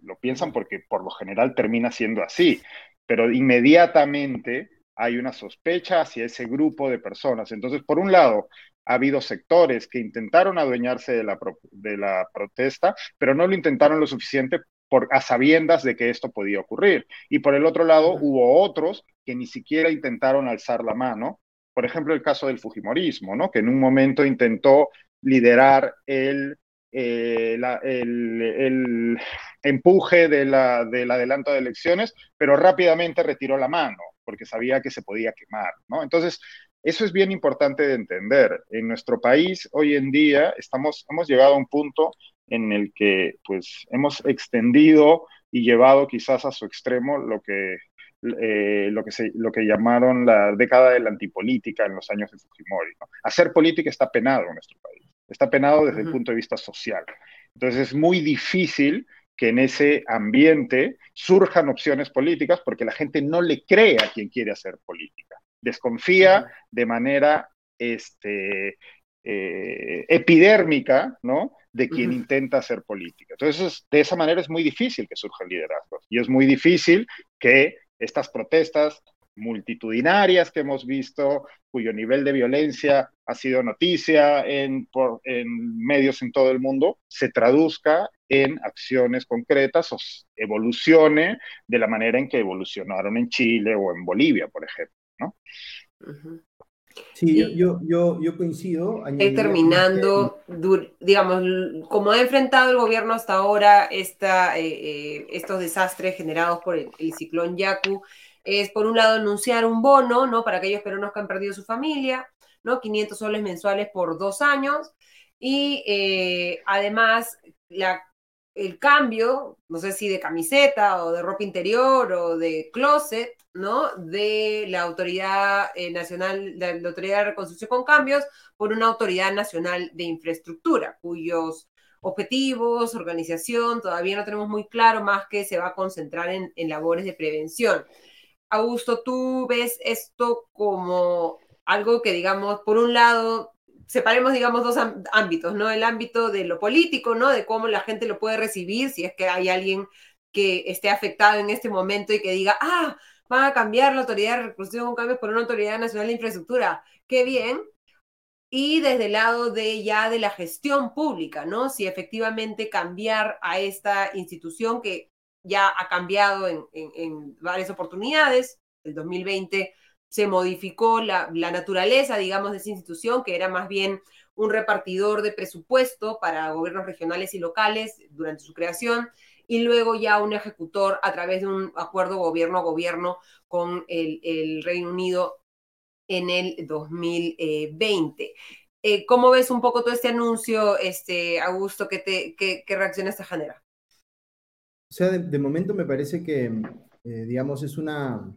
lo piensan porque por lo general termina siendo así, pero inmediatamente hay una sospecha hacia ese grupo de personas. Entonces, por un lado, ha habido sectores que intentaron adueñarse de la, de la protesta, pero no lo intentaron lo suficiente por, a sabiendas de que esto podía ocurrir. Y por el otro lado, hubo otros que ni siquiera intentaron alzar la mano. Por ejemplo, el caso del Fujimorismo, ¿no? que en un momento intentó liderar el eh, el, empuje de la, del adelanto de elecciones, pero rápidamente retiró la mano porque sabía que se podía quemar, ¿no? Entonces, eso es bien importante de entender. En nuestro país hoy en día estamos, hemos llegado a un punto en el que pues hemos extendido y llevado quizás a su extremo lo que, eh, lo, que se, lo que llamaron la década de la antipolítica en los años de Fujimori. Hacer política está penado en nuestro país. Está penado desde el punto de vista social. Entonces es muy difícil que en ese ambiente surjan opciones políticas porque la gente no le cree a quien quiere hacer política. Desconfía de manera este, eh, epidérmica, ¿no? De quien intenta hacer política. Entonces, de esa manera es muy difícil que surjan liderazgos y es muy difícil que estas protestas multitudinarias que hemos visto, cuyo nivel de violencia ha sido noticia en, en medios en todo el mundo, se traduzca en acciones concretas o evolucione de la manera en que evolucionaron en Chile o en Bolivia, por ejemplo. ¿no? Sí, yo, yo, yo, coincido. terminando, digamos, como ha enfrentado el gobierno hasta ahora esta, eh, eh, estos desastres generados por el, el ciclón Yaku, es por un lado anunciar un bono, ¿no? Para aquellos peruanos que han perdido su familia, ¿no? 500 soles mensuales por dos años. Y eh, además la, el cambio, no sé si de camiseta o de ropa interior o de closet, ¿no? De la Autoridad eh, Nacional, de la Autoridad de Reconstrucción con Cambios por una Autoridad Nacional de Infraestructura, cuyos objetivos, organización, todavía no tenemos muy claro, más que se va a concentrar en, en labores de prevención. Augusto, ¿tú ves esto como algo que, digamos, por un lado, separemos, digamos, dos ámbitos, ¿no? El ámbito de lo político, ¿no? De cómo la gente lo puede recibir, si es que hay alguien que esté afectado en este momento y que diga, ah, van a cambiar la autoridad de reconstrucción con cambios por una autoridad nacional de infraestructura. Qué bien, y desde el lado de ya de la gestión pública, ¿no? Si efectivamente cambiar a esta institución que ya ha cambiado en, varias oportunidades, el 2020 se modificó la, naturaleza, digamos, de esa institución, que era más bien un repartidor de presupuesto para gobiernos regionales y locales durante su creación, y luego ya un ejecutor a través de un acuerdo gobierno a gobierno con el, Reino Unido en el 2020. Eh, ¿Cómo ves un poco todo este anuncio, este, Augusto? ¿Qué, te, qué, qué reacciones te genera? O sea, de, momento me parece que, eh, digamos, es una,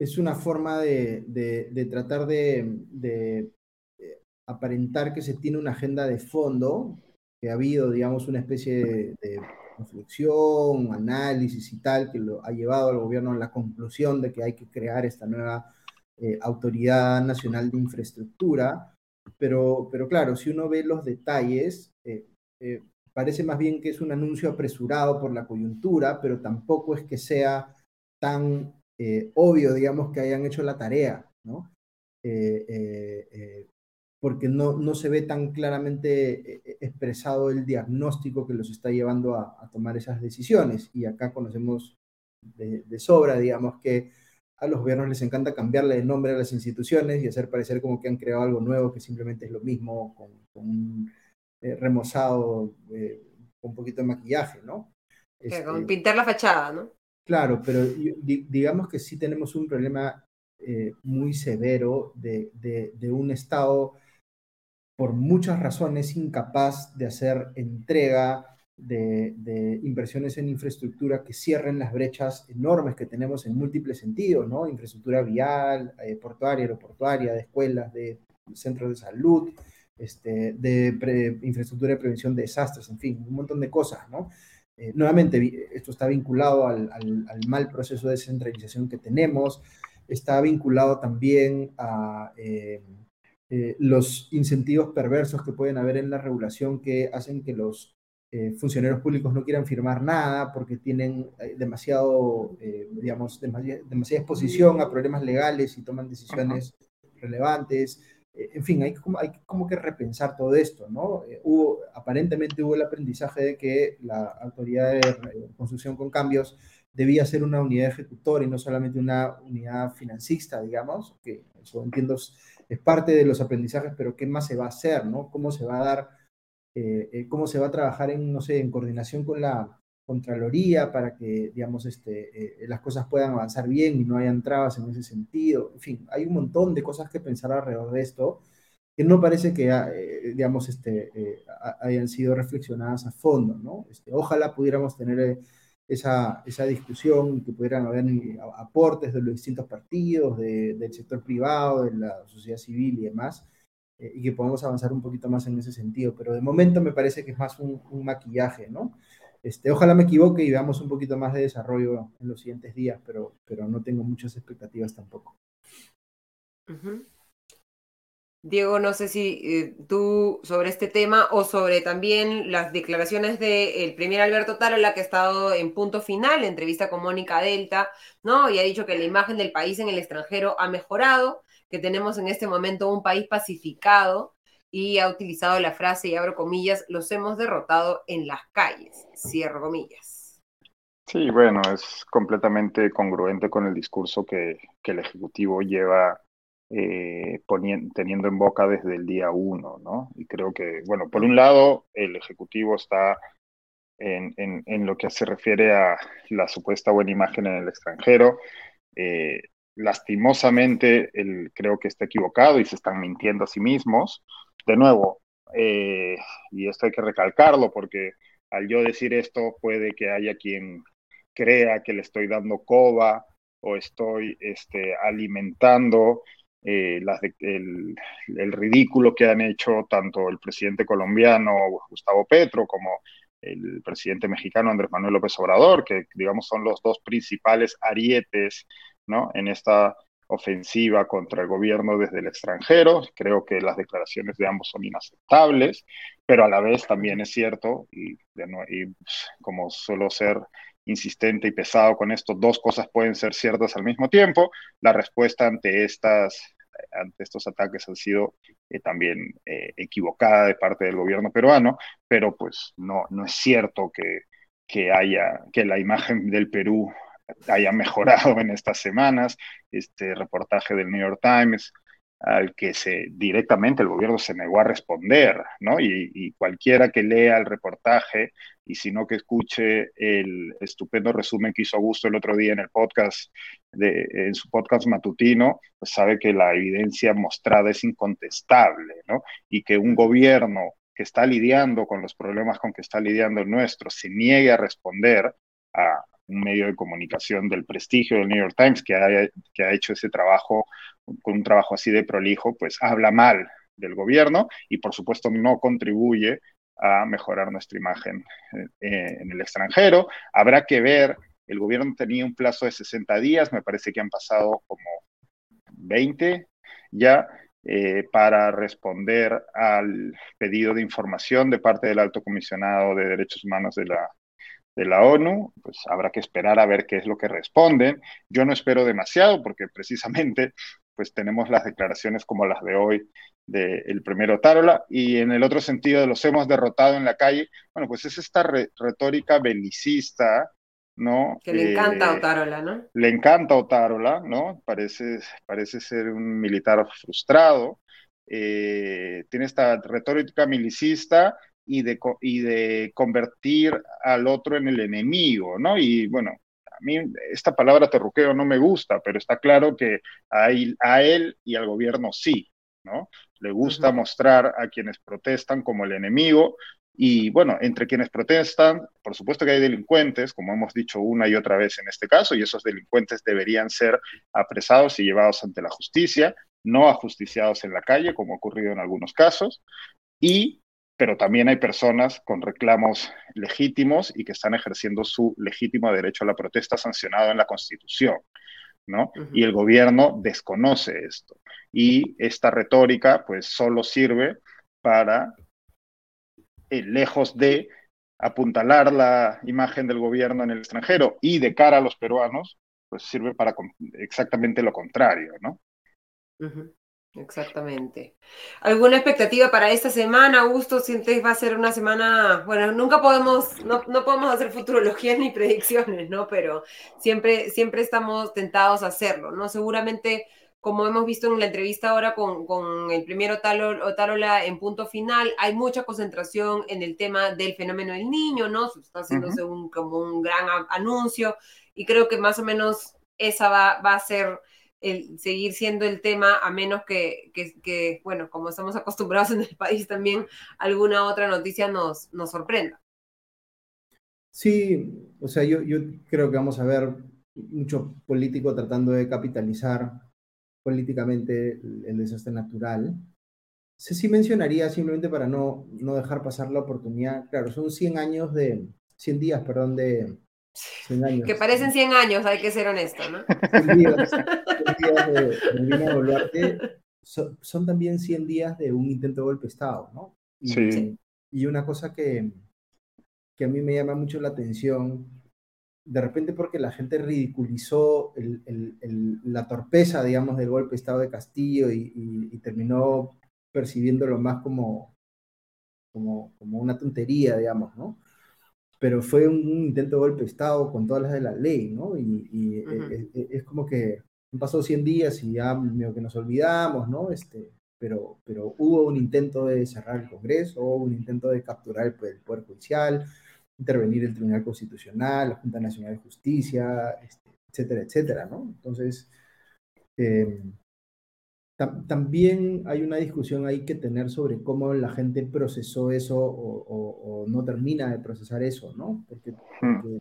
es una forma de, de, tratar de, eh, aparentar que se tiene una agenda de fondo, que ha habido, digamos, una especie de, reflexión, análisis y tal, que lo ha llevado al gobierno a la conclusión de que hay que crear esta nueva eh, Autoridad Nacional de Infraestructura, pero, pero claro, si uno ve los detalles, eh, parece más bien que es un anuncio apresurado por la coyuntura, pero tampoco es que sea tan obvio, digamos, que hayan hecho la tarea, ¿no? porque no, no se ve tan claramente expresado el diagnóstico que los está llevando a, tomar esas decisiones. Y acá conocemos de, sobra, digamos, que a los gobiernos les encanta cambiarle el nombre a las instituciones y hacer parecer como que han creado algo nuevo que simplemente es lo mismo con, un eh, remozado eh, con un poquito de maquillaje, ¿no? con este, pintar la fachada, ¿no? Claro, pero digamos que sí tenemos un problema eh, muy severo de, de, un Estado por muchas razones incapaz de hacer entrega de, inversiones en infraestructura que cierren las brechas enormes que tenemos en múltiples sentidos, ¿no? Infraestructura vial, eh, portuaria, aeroportuaria, de escuelas, de centros de salud, este, de infraestructura de prevención de desastres, en fin, un montón de cosas, ¿no? Eh, nuevamente, esto está vinculado al, mal proceso de descentralización que tenemos, está vinculado también a eh, los incentivos perversos que pueden haber en la regulación que hacen que los eh, funcionarios públicos no quieran firmar nada porque tienen eh, demasiado, eh, digamos, demasiada, exposición a problemas legales y toman decisiones relevantes. En fin, hay como, que repensar todo esto, ¿no? hubo, aparentemente hubo el aprendizaje de que la autoridad de construcción con cambios debía ser una unidad ejecutora y no solamente una unidad financista, digamos, que eso entiendo es parte de los aprendizajes, pero ¿qué más se va a hacer, no? ¿Cómo se va a dar eh, eh, cómo se va a trabajar en, no sé, en coordinación con la Contraloría para que, digamos, este, eh, las cosas puedan avanzar bien y no hayan trabas en ese sentido. En fin, hay un montón de cosas que pensar alrededor de esto que no parece que, digamos, este, hayan sido reflexionadas a fondo, ¿no? Este, ojalá pudiéramos tener esa, esa discusión, que pudieran haber aportes de los distintos partidos, del sector privado, de la sociedad civil y demás, eh, y que podamos avanzar un poquito más en ese sentido. Pero de momento me parece que es más un, maquillaje, ¿no? Este, ojalá me equivoque y veamos un poquito más de desarrollo en los siguientes días, pero, pero no tengo muchas expectativas tampoco. Diego, no sé si eh, tú sobre este tema o sobre también las declaraciones del primer Alberto la que ha estado en punto final, entrevista con Mónica Delta, ¿no? Y ha dicho que la imagen del país en el extranjero ha mejorado, que tenemos en este momento un país pacificado y ha utilizado la frase, y abro comillas, los hemos derrotado en las calles, cierro comillas. Sí, bueno, es completamente congruente con el discurso que, el Ejecutivo lleva eh, teniendo en boca desde el día uno, ¿no? Y creo que, bueno, por un lado, el Ejecutivo está en, en, lo que se refiere a la supuesta buena imagen en el extranjero. Eh, lastimosamente creo que está equivocado y se están mintiendo a sí mismos. De nuevo, eh, y esto hay que recalcarlo porque al yo decir esto puede que haya quien crea que le estoy dando coba o estoy este, alimentando eh, el, el, ridículo que han hecho tanto el presidente colombiano Gustavo Petro como el presidente mexicano Andrés Manuel López Obrador, que digamos son los dos principales arietes ¿no? en esta ofensiva contra el gobierno desde el extranjero. Creo que las declaraciones de ambos son inaceptables, pero a la vez también es cierto, y, pues, como suelo ser insistente y pesado con esto, dos cosas pueden ser ciertas al mismo tiempo. La respuesta ante estas ante estos ataques ha sido eh, también eh, equivocada de parte del gobierno peruano, pero pues no, no es cierto que, que, haya, que la imagen del Perú haya mejorado en estas semanas. Este reportaje del New York Times al que se directamente el gobierno se negó a responder, ¿no? Y, cualquiera que lea el reportaje y si no que escuche el estupendo resumen que hizo Augusto el otro día en el podcast, de, en su podcast matutino, pues sabe que la evidencia mostrada es incontestable, ¿no? Y que un gobierno que está lidiando con los problemas con que está lidiando el nuestro se niegue a responder a un medio de comunicación del prestigio del New York Times que ha, que ha hecho ese trabajo con un trabajo así de prolijo, pues habla mal del gobierno y por supuesto no contribuye a mejorar nuestra imagen eh, en el extranjero. Habrá que ver, el gobierno tenía un plazo de 60 días, me parece que han pasado como 20 ya eh, para responder al pedido de información de parte del alto comisionado de derechos humanos de la, de la ONU, pues habrá que esperar a ver qué es lo que responden. Yo no espero demasiado porque precisamente pues tenemos las declaraciones como las de hoy del primero Tarola y en el otro sentido de los hemos derrotado en la calle, bueno, pues es esta retórica belicista, ¿no? Que le encanta a Otárola, ¿no? Le encanta a Otárola, ¿no? Parece, parece ser un militar frustrado. Eh, tiene esta retórica milicista y de, y de convertir al otro en el enemigo, ¿no? Y bueno, a mí esta palabra terruqueo no me gusta, pero está claro que a él, a él y al gobierno sí, ¿no? Le gusta mostrar a quienes protestan como el enemigo y bueno, entre quienes protestan, por supuesto que hay delincuentes, como hemos dicho una y otra vez en este caso, y esos delincuentes deberían ser apresados y llevados ante la justicia, no ajusticiados en la calle, como ha ocurrido en algunos casos. Y pero también hay personas con reclamos legítimos y que están ejerciendo su legítimo derecho a la protesta sancionado en la Constitución. ¿no? Y el gobierno desconoce esto. Y esta retórica, pues, solo sirve para, eh, lejos de apuntalar la imagen del gobierno en el extranjero y de cara a los peruanos, pues sirve para exactamente lo contrario, ¿no? Exactamente. ¿Alguna expectativa para esta semana, Augusto? ¿Sientes va a ser una semana, bueno, nunca podemos, no, no podemos hacer futurologías ni predicciones, ¿no? Pero siempre, siempre estamos tentados a hacerlo, ¿no? Seguramente, como hemos visto en la entrevista ahora con, con el primero Otárola en punto final, hay mucha concentración en el tema del fenómeno del niño, ¿no? Se está haciéndose un, como un gran anuncio y creo que más o menos esa va, va a ser el seguir siendo el tema, a menos que, que, bueno, como estamos acostumbrados en el país también, alguna otra noticia nos, nos sorprenda. Sí, o sea, yo, yo creo que vamos a ver mucho político tratando de capitalizar políticamente el, desastre natural. Sí, sí mencionaría, simplemente para no, no dejar pasar la oportunidad, claro, son 100 años de, 100 días, perdón, de, que parecen 100 años, hay que ser honesto, ¿no? 100 días, [laughs] de, son, también 100 días de un intento de golpe de Estado, ¿no? Y, sí. y una cosa que, que a mí me llama mucho la atención, de repente porque la gente ridiculizó el, el, la torpeza, digamos, del golpe de Estado de Castillo y, y, terminó percibiéndolo más como, como, como una tontería, digamos, ¿no? pero fue un, intento de golpe de Estado con todas las de la ley, ¿no? Y, e, e, es, como que han pasado 100 días y ya medio que nos olvidamos, ¿no? Este, pero, pero hubo un intento de cerrar el Congreso, hubo un intento de capturar el, Poder Judicial, intervenir el Tribunal Constitucional, la Junta Nacional de Justicia, este, etcétera, etcétera, ¿no? Entonces, em, también hay una discusión ahí que tener sobre cómo la gente procesó eso o, no termina de procesar eso, ¿no? Porque, hmm.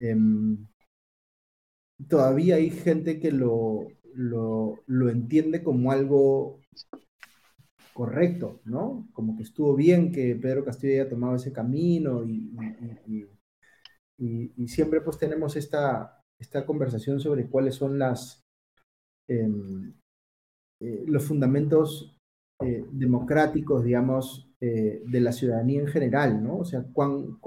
em, todavía hay gente que lo, lo, entiende como algo correcto, ¿no? Como que estuvo bien que Pedro Castillo haya tomado ese camino y, y, siempre pues tenemos esta, esta conversación sobre cuáles son las, em, eh, los fundamentos eh, democráticos, digamos, eh, de la ciudadanía en general, ¿no? O sea, cuán,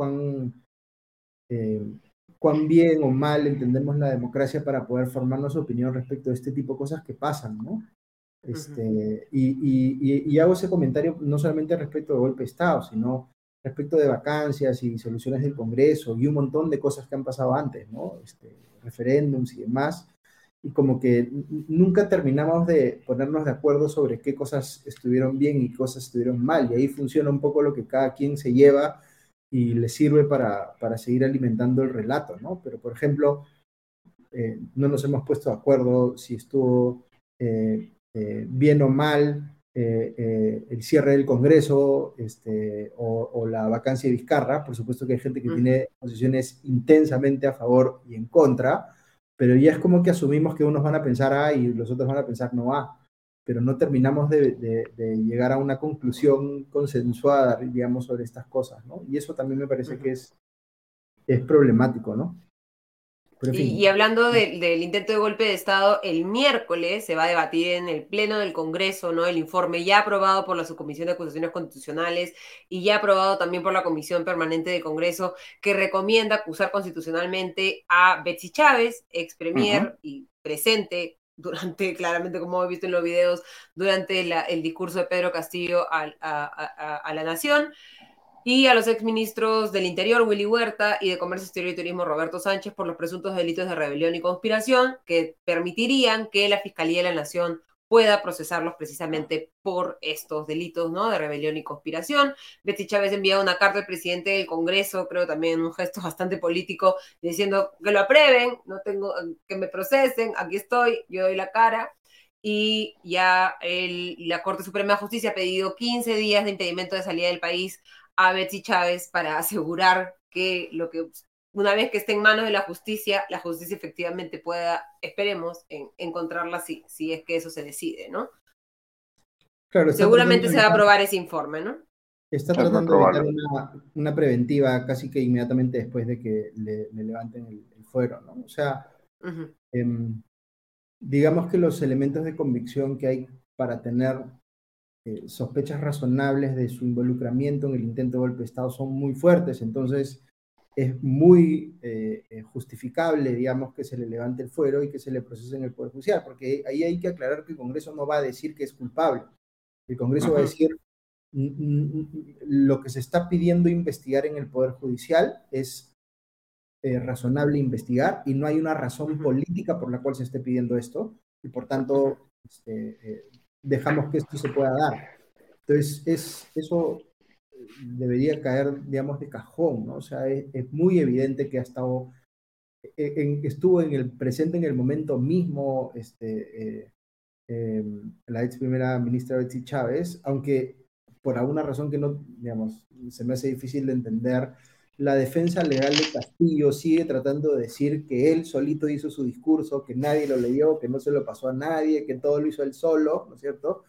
cuán bien o mal entendemos la democracia para poder formarnos opinión respecto a este tipo de cosas que pasan, ¿no? Este, y, y, hago ese comentario no solamente respecto del golpe de Estado, sino respecto de vacancias y soluciones del Congreso y un montón de cosas que han pasado antes, ¿no? Este, referéndums y demás, y como que nunca terminamos de ponernos de acuerdo sobre qué cosas estuvieron bien y qué cosas estuvieron mal. Y ahí funciona un poco lo que cada quien se lleva y le sirve para, para seguir alimentando el relato, ¿no? Pero, por ejemplo, eh, no nos hemos puesto de acuerdo si estuvo eh, eh, bien o mal el cierre del Congreso este, o, la vacancia de Vizcarra. Por supuesto que hay gente que tiene posiciones intensamente a favor y en contra pero ya es como que asumimos que unos van a pensar A y los otros van a pensar no A, pero no terminamos de, llegar a una conclusión consensuada, digamos, sobre estas cosas, ¿no? Y eso también me parece que es, es problemático, ¿no? Y, hablando del intento de golpe de Estado, el miércoles se va a debatir en el Pleno del Congreso, ¿no? El informe ya aprobado por la Subcomisión de Acusaciones Constitucionales y ya aprobado también por la Comisión Permanente de Congreso, que recomienda acusar constitucionalmente a Betsy Chávez, ex premier y presente durante, [laughs] claramente como he visto en los videos, durante el discurso de Pedro Castillo a la Nación y a los exministros del Interior, Willy Huerta, y de Comercio Exterior y Turismo, Roberto Sánchez, por los presuntos delitos de rebelión y conspiración, que permitirían que la Fiscalía de la Nación pueda procesarlos precisamente por estos delitos, ¿no? De rebelión y conspiración. Betty Chávez envía una carta al presidente del Congreso, creo también un gesto [laughs] bastante político, diciendo que lo aprueben, no tengo que me procesen, aquí estoy, yo doy la cara. Y ya el, la Corte Suprema de Justicia ha pedido 15 días de impedimento de salida del país a Betsy Chávez para asegurar que lo que una vez que esté en manos de la justicia, la justicia efectivamente pueda, esperemos, encontrarla si, si es que eso se decide, ¿no? Claro, Seguramente se va a aprobar ese informe, ¿no? Está tratando de dar una, preventiva casi que inmediatamente después de que le, levanten el, fuero, ¿no? O sea, em, digamos que los elementos de convicción que hay para tener eh, sospechas razonables de su involucramiento en el intento de golpe de Estado son muy fuertes, entonces es muy eh, eh, justificable, digamos, que se le levante el fuero y que se le procese en el Poder Judicial, porque ahí hay que aclarar que el Congreso no va a decir que es culpable. El Congreso va a decir lo que se está pidiendo investigar en el Poder Judicial es razonable investigar y no hay una razón política por la cual se esté pidiendo esto y por tanto este, dejamos que esto se pueda dar. Entonces, es, eso debería caer, digamos, de cajón, ¿no? O sea, es, muy evidente que ha estado, e, estuvo en el presente en el momento mismo este, eh, em, la ex primera ministra Betsy Chávez, aunque por alguna razón que no, digamos, se me hace difícil de entender, la defensa legal de Castillo sigue tratando de decir que él solito hizo su discurso, que nadie lo leyó, que no se lo pasó a nadie, que todo lo hizo él solo, ¿no es cierto?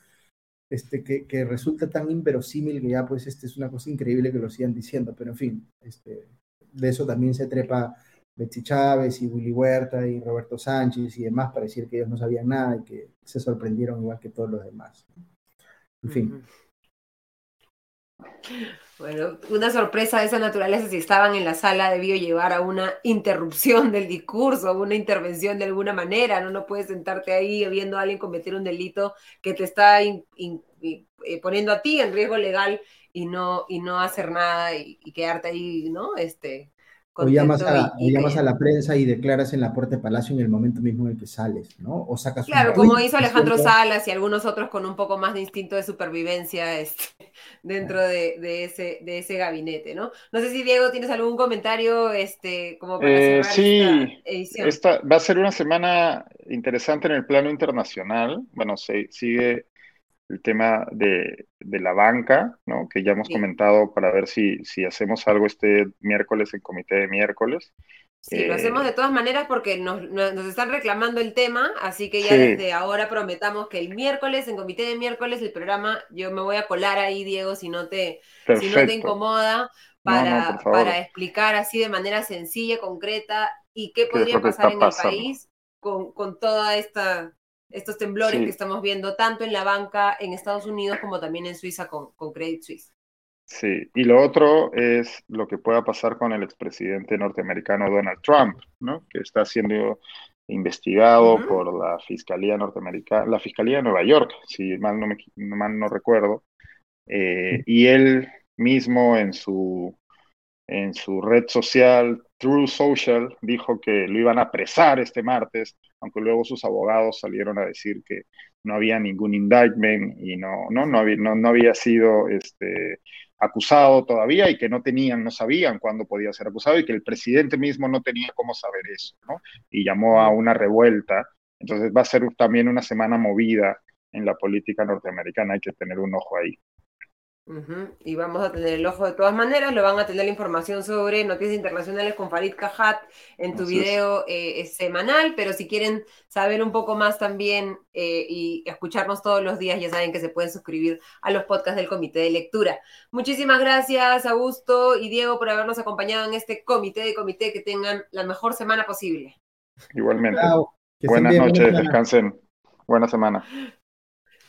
Este, que, que resulta tan inverosímil que ya pues este es una cosa increíble que lo sigan diciendo, pero en fin, este, de eso también se trepa Betsy Chávez y Willy Huerta y Roberto Sánchez y demás para decir que ellos no sabían nada y que se sorprendieron igual que todos los demás. En fin. Bueno, una sorpresa de esa naturaleza, si estaban en la sala, debió llevar a una interrupción del discurso, una intervención de alguna manera, ¿no? No puedes sentarte ahí viendo a alguien cometer un delito que te está eh, poniendo a ti en riesgo legal y no, y no hacer nada y, quedarte ahí, ¿no? Este, o llamas, a, llamas a la prensa y declaras en la puerta de Palacio en el momento mismo en el que sales, ¿no? O sacas Claro, como hizo Alejandro Salas y algunos otros con un poco más de instinto de supervivencia, este, [laughs] dentro de, ese, de ese gabinete, ¿no? No sé si Diego tienes algún comentario este, como para eh, cerrar sí, esta edición. va a ser una semana interesante en el plano internacional. Bueno, se sigue el tema de, la banca, ¿no? que ya hemos comentado para ver si, si hacemos algo este miércoles en comité de miércoles. Sí, lo hacemos de eh, todas maneras porque nos, están reclamando el tema, así que ya desde ahora prometamos que el miércoles, en comité de miércoles, el programa, yo me voy a colar ahí, Diego, si no te, si no te incomoda, para, para explicar así de manera sencilla, concreta, y qué podría pasar en el país con, con toda esta estos temblores que estamos viendo tanto en la banca en Estados Unidos como también en Suiza con, con Credit Suisse. Sí, y lo otro es lo que pueda pasar con el expresidente norteamericano Donald Trump, ¿no? que está siendo investigado por la Fiscalía norteamericana, la Fiscalía de Nueva York, si mal no, me, mal no recuerdo, eh, y él mismo en su, en su red social True Social dijo que lo iban a apresar este martes, aunque luego sus abogados salieron a decir que no había ningún indictment y no, no, no, había, sido este, acusado todavía y que no tenían, no sabían cuándo podía ser acusado y que el presidente mismo no tenía cómo saber eso, ¿no? Y llamó a una revuelta. Entonces va a ser también una semana movida en la política norteamericana, hay que tener un ojo ahí. Y vamos a tener el ojo de todas maneras, lo van a tener la información sobre noticias internacionales con Farid Cajat en tu video eh, semanal, pero si quieren saber un poco más también eh, y escucharnos todos los días, ya saben que se pueden suscribir a los podcasts del Comité de Lectura. Muchísimas gracias, Augusto y Diego, por habernos acompañado en este comité de comité. Que tengan la mejor semana posible. Igualmente. Buenas noches, descansen. Buena semana.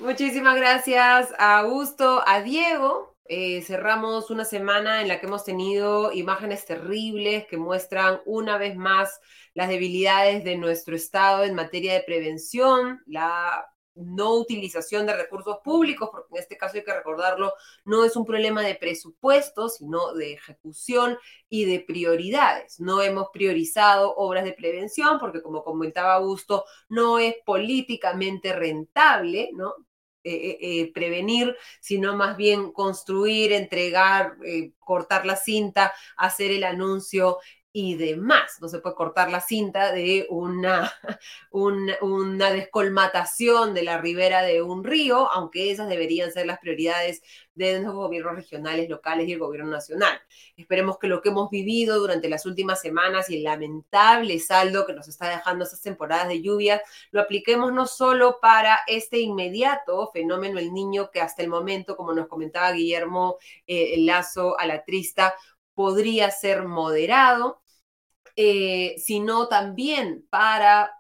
Muchísimas gracias a Augusto, a Diego. Eh, cerramos una semana en la que hemos tenido imágenes terribles que muestran una vez más las debilidades de nuestro Estado en materia de prevención, la no utilización de recursos públicos, porque en este caso hay que recordarlo, no es un problema de presupuesto, sino de ejecución y de prioridades. No hemos priorizado obras de prevención porque, como comentaba Augusto, no es políticamente rentable, ¿no? Eh, eh, prevenir, sino más bien construir, entregar, eh, cortar la cinta, hacer el anuncio y demás. No se puede cortar la cinta de una, [laughs] una descolmatación de la ribera de un río, aunque esas deberían ser las prioridades de los gobiernos regionales, locales y el gobierno nacional. Esperemos que lo que hemos vivido durante las últimas semanas y el lamentable saldo que nos está dejando estas temporadas de lluvias, lo apliquemos no solo para este inmediato fenómeno el niño que hasta el momento, como nos comentaba Guillermo eh, Lazo a la trista, podría ser moderado, eh, sino también para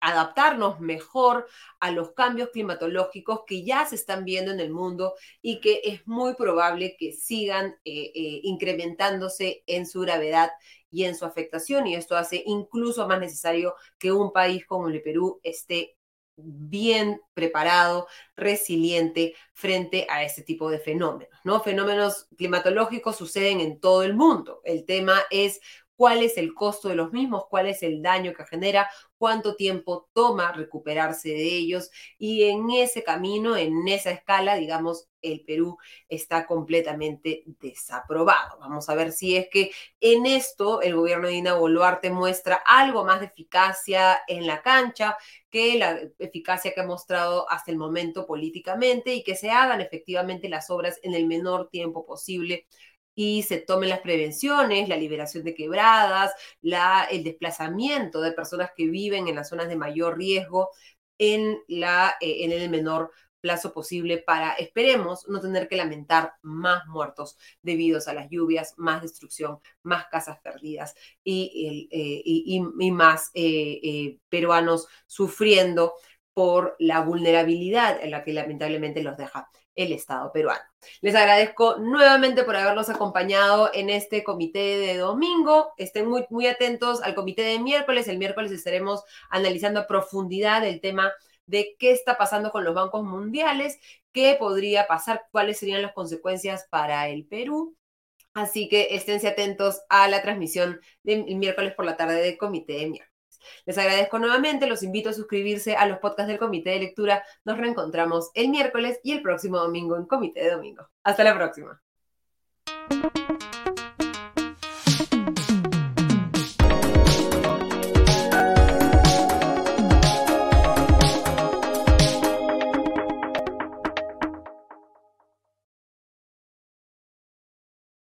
adaptarnos mejor a los cambios climatológicos que ya se están viendo en el mundo y que es muy probable que sigan eh, eh, incrementándose en su gravedad y en su afectación. Y esto hace incluso más necesario que un país como el Perú esté bien preparado, resiliente frente a este tipo de fenómenos, ¿no? Fenómenos climatológicos suceden en todo el mundo. El tema es cuál es el costo de los mismos, cuál es el daño que genera, cuánto tiempo toma recuperarse de ellos y en ese camino, en esa escala, digamos, el Perú está completamente desaprobado. Vamos a ver si es que en esto el gobierno de Dina Boluarte muestra algo más de eficacia en la cancha que la eficacia que ha mostrado hasta el momento políticamente y que se hagan efectivamente las obras en el menor tiempo posible y se tomen las prevenciones, la liberación de quebradas, el desplazamiento de personas que viven en las zonas de mayor riesgo eh, en el menor plazo posible para, esperemos, no tener que lamentar más muertos debido a las lluvias, más destrucción, más casas perdidas y, eh, más eh, peruanos sufriendo por la vulnerabilidad en la que lamentablemente los deja el Estado peruano. Les agradezco nuevamente por habernos acompañado en este comité de domingo. Estén muy, muy atentos al comité de miércoles. El miércoles estaremos analizando a profundidad el tema de qué está pasando con los bancos mundiales, qué podría pasar, cuáles serían las consecuencias para el Perú. Así que esténse atentos a la transmisión del miércoles por la tarde del comité de miércoles. Les agradezco nuevamente, los invito a suscribirse a los podcasts del Comité de Lectura. Nos reencontramos el miércoles y el próximo domingo en Comité de Domingo. Hasta la próxima.